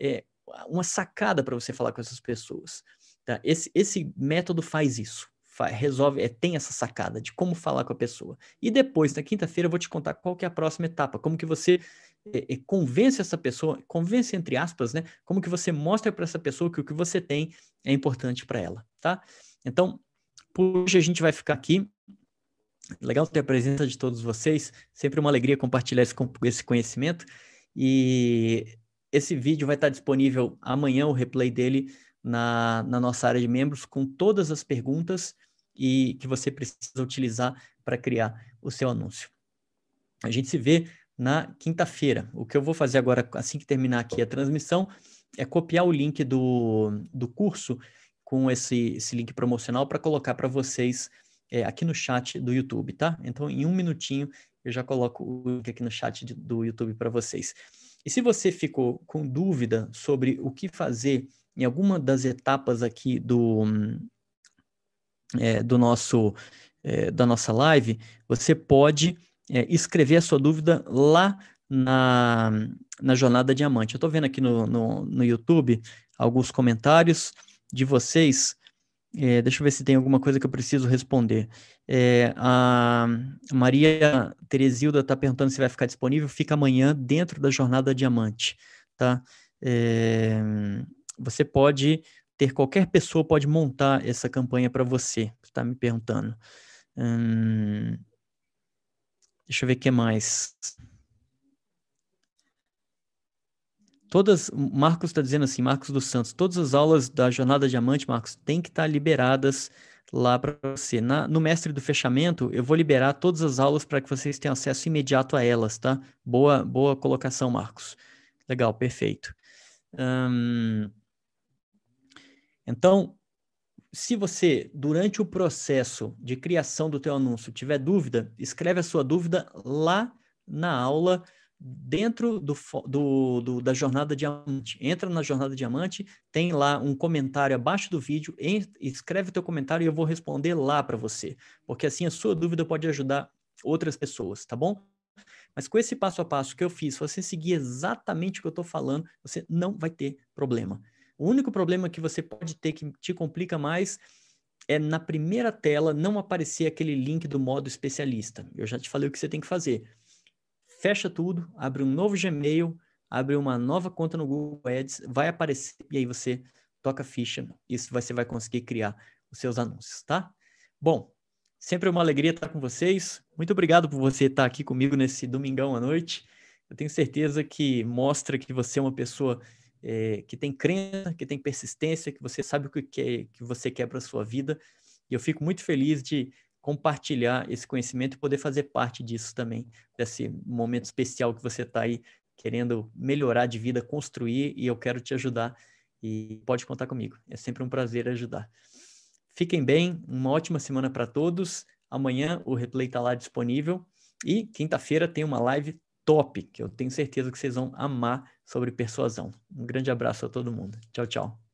é, uma sacada para você falar com essas pessoas. Tá? Esse, esse método faz isso resolve, é, tem essa sacada de como falar com a pessoa. E depois, na quinta-feira, eu vou te contar qual que é a próxima etapa, como que você é, é, convence essa pessoa, convence entre aspas, né? Como que você mostra para essa pessoa que o que você tem é importante para ela, tá? Então, por hoje a gente vai ficar aqui. Legal ter a presença de todos vocês. Sempre uma alegria compartilhar esse, esse conhecimento. E esse vídeo vai estar disponível amanhã, o replay dele, na, na nossa área de membros, com todas as perguntas e que você precisa utilizar para criar o seu anúncio. A gente se vê na quinta-feira. O que eu vou fazer agora, assim que terminar aqui a transmissão, é copiar o link do, do curso com esse, esse link promocional para colocar para vocês é, aqui no chat do YouTube, tá? Então, em um minutinho, eu já coloco o link aqui no chat de, do YouTube para vocês. E se você ficou com dúvida sobre o que fazer em alguma das etapas aqui do, é, do nosso, é, da nossa live, você pode é, escrever a sua dúvida lá na, na Jornada Diamante. Eu estou vendo aqui no, no, no YouTube alguns comentários de vocês é, deixa eu ver se tem alguma coisa que eu preciso responder. É, a Maria Teresilda está perguntando se vai ficar disponível. Fica amanhã dentro da Jornada Diamante, tá? É, você pode ter qualquer pessoa pode montar essa campanha para você. Está me perguntando. Hum, deixa eu ver o que mais. todas, Marcos está dizendo assim, Marcos dos Santos, todas as aulas da Jornada Diamante, Marcos, tem que estar tá liberadas lá para você. Na, no Mestre do Fechamento, eu vou liberar todas as aulas para que vocês tenham acesso imediato a elas, tá? Boa, boa colocação, Marcos. Legal, perfeito. Hum, então, se você, durante o processo de criação do teu anúncio, tiver dúvida, escreve a sua dúvida lá na aula dentro do, do, do, da Jornada Diamante. Entra na Jornada Diamante, tem lá um comentário abaixo do vídeo, em, escreve o teu comentário e eu vou responder lá para você, porque assim a sua dúvida pode ajudar outras pessoas, tá bom? Mas com esse passo a passo que eu fiz, se você seguir exatamente o que eu estou falando, você não vai ter problema. O único problema que você pode ter que te complica mais é na primeira tela não aparecer aquele link do modo especialista. Eu já te falei o que você tem que fazer fecha tudo, abre um novo Gmail, abre uma nova conta no Google Ads, vai aparecer e aí você toca ficha e você vai conseguir criar os seus anúncios, tá? Bom, sempre uma alegria estar com vocês. Muito obrigado por você estar aqui comigo nesse domingão à noite. Eu tenho certeza que mostra que você é uma pessoa é, que tem crença, que tem persistência, que você sabe o que, quer, que você quer para a sua vida. E eu fico muito feliz de compartilhar esse conhecimento e poder fazer parte disso também, desse momento especial que você está aí querendo melhorar de vida, construir, e eu quero te ajudar. E pode contar comigo. É sempre um prazer ajudar. Fiquem bem, uma ótima semana para todos. Amanhã o replay está lá disponível. E quinta-feira tem uma live top, que eu tenho certeza que vocês vão amar sobre persuasão. Um grande abraço a todo mundo. Tchau, tchau.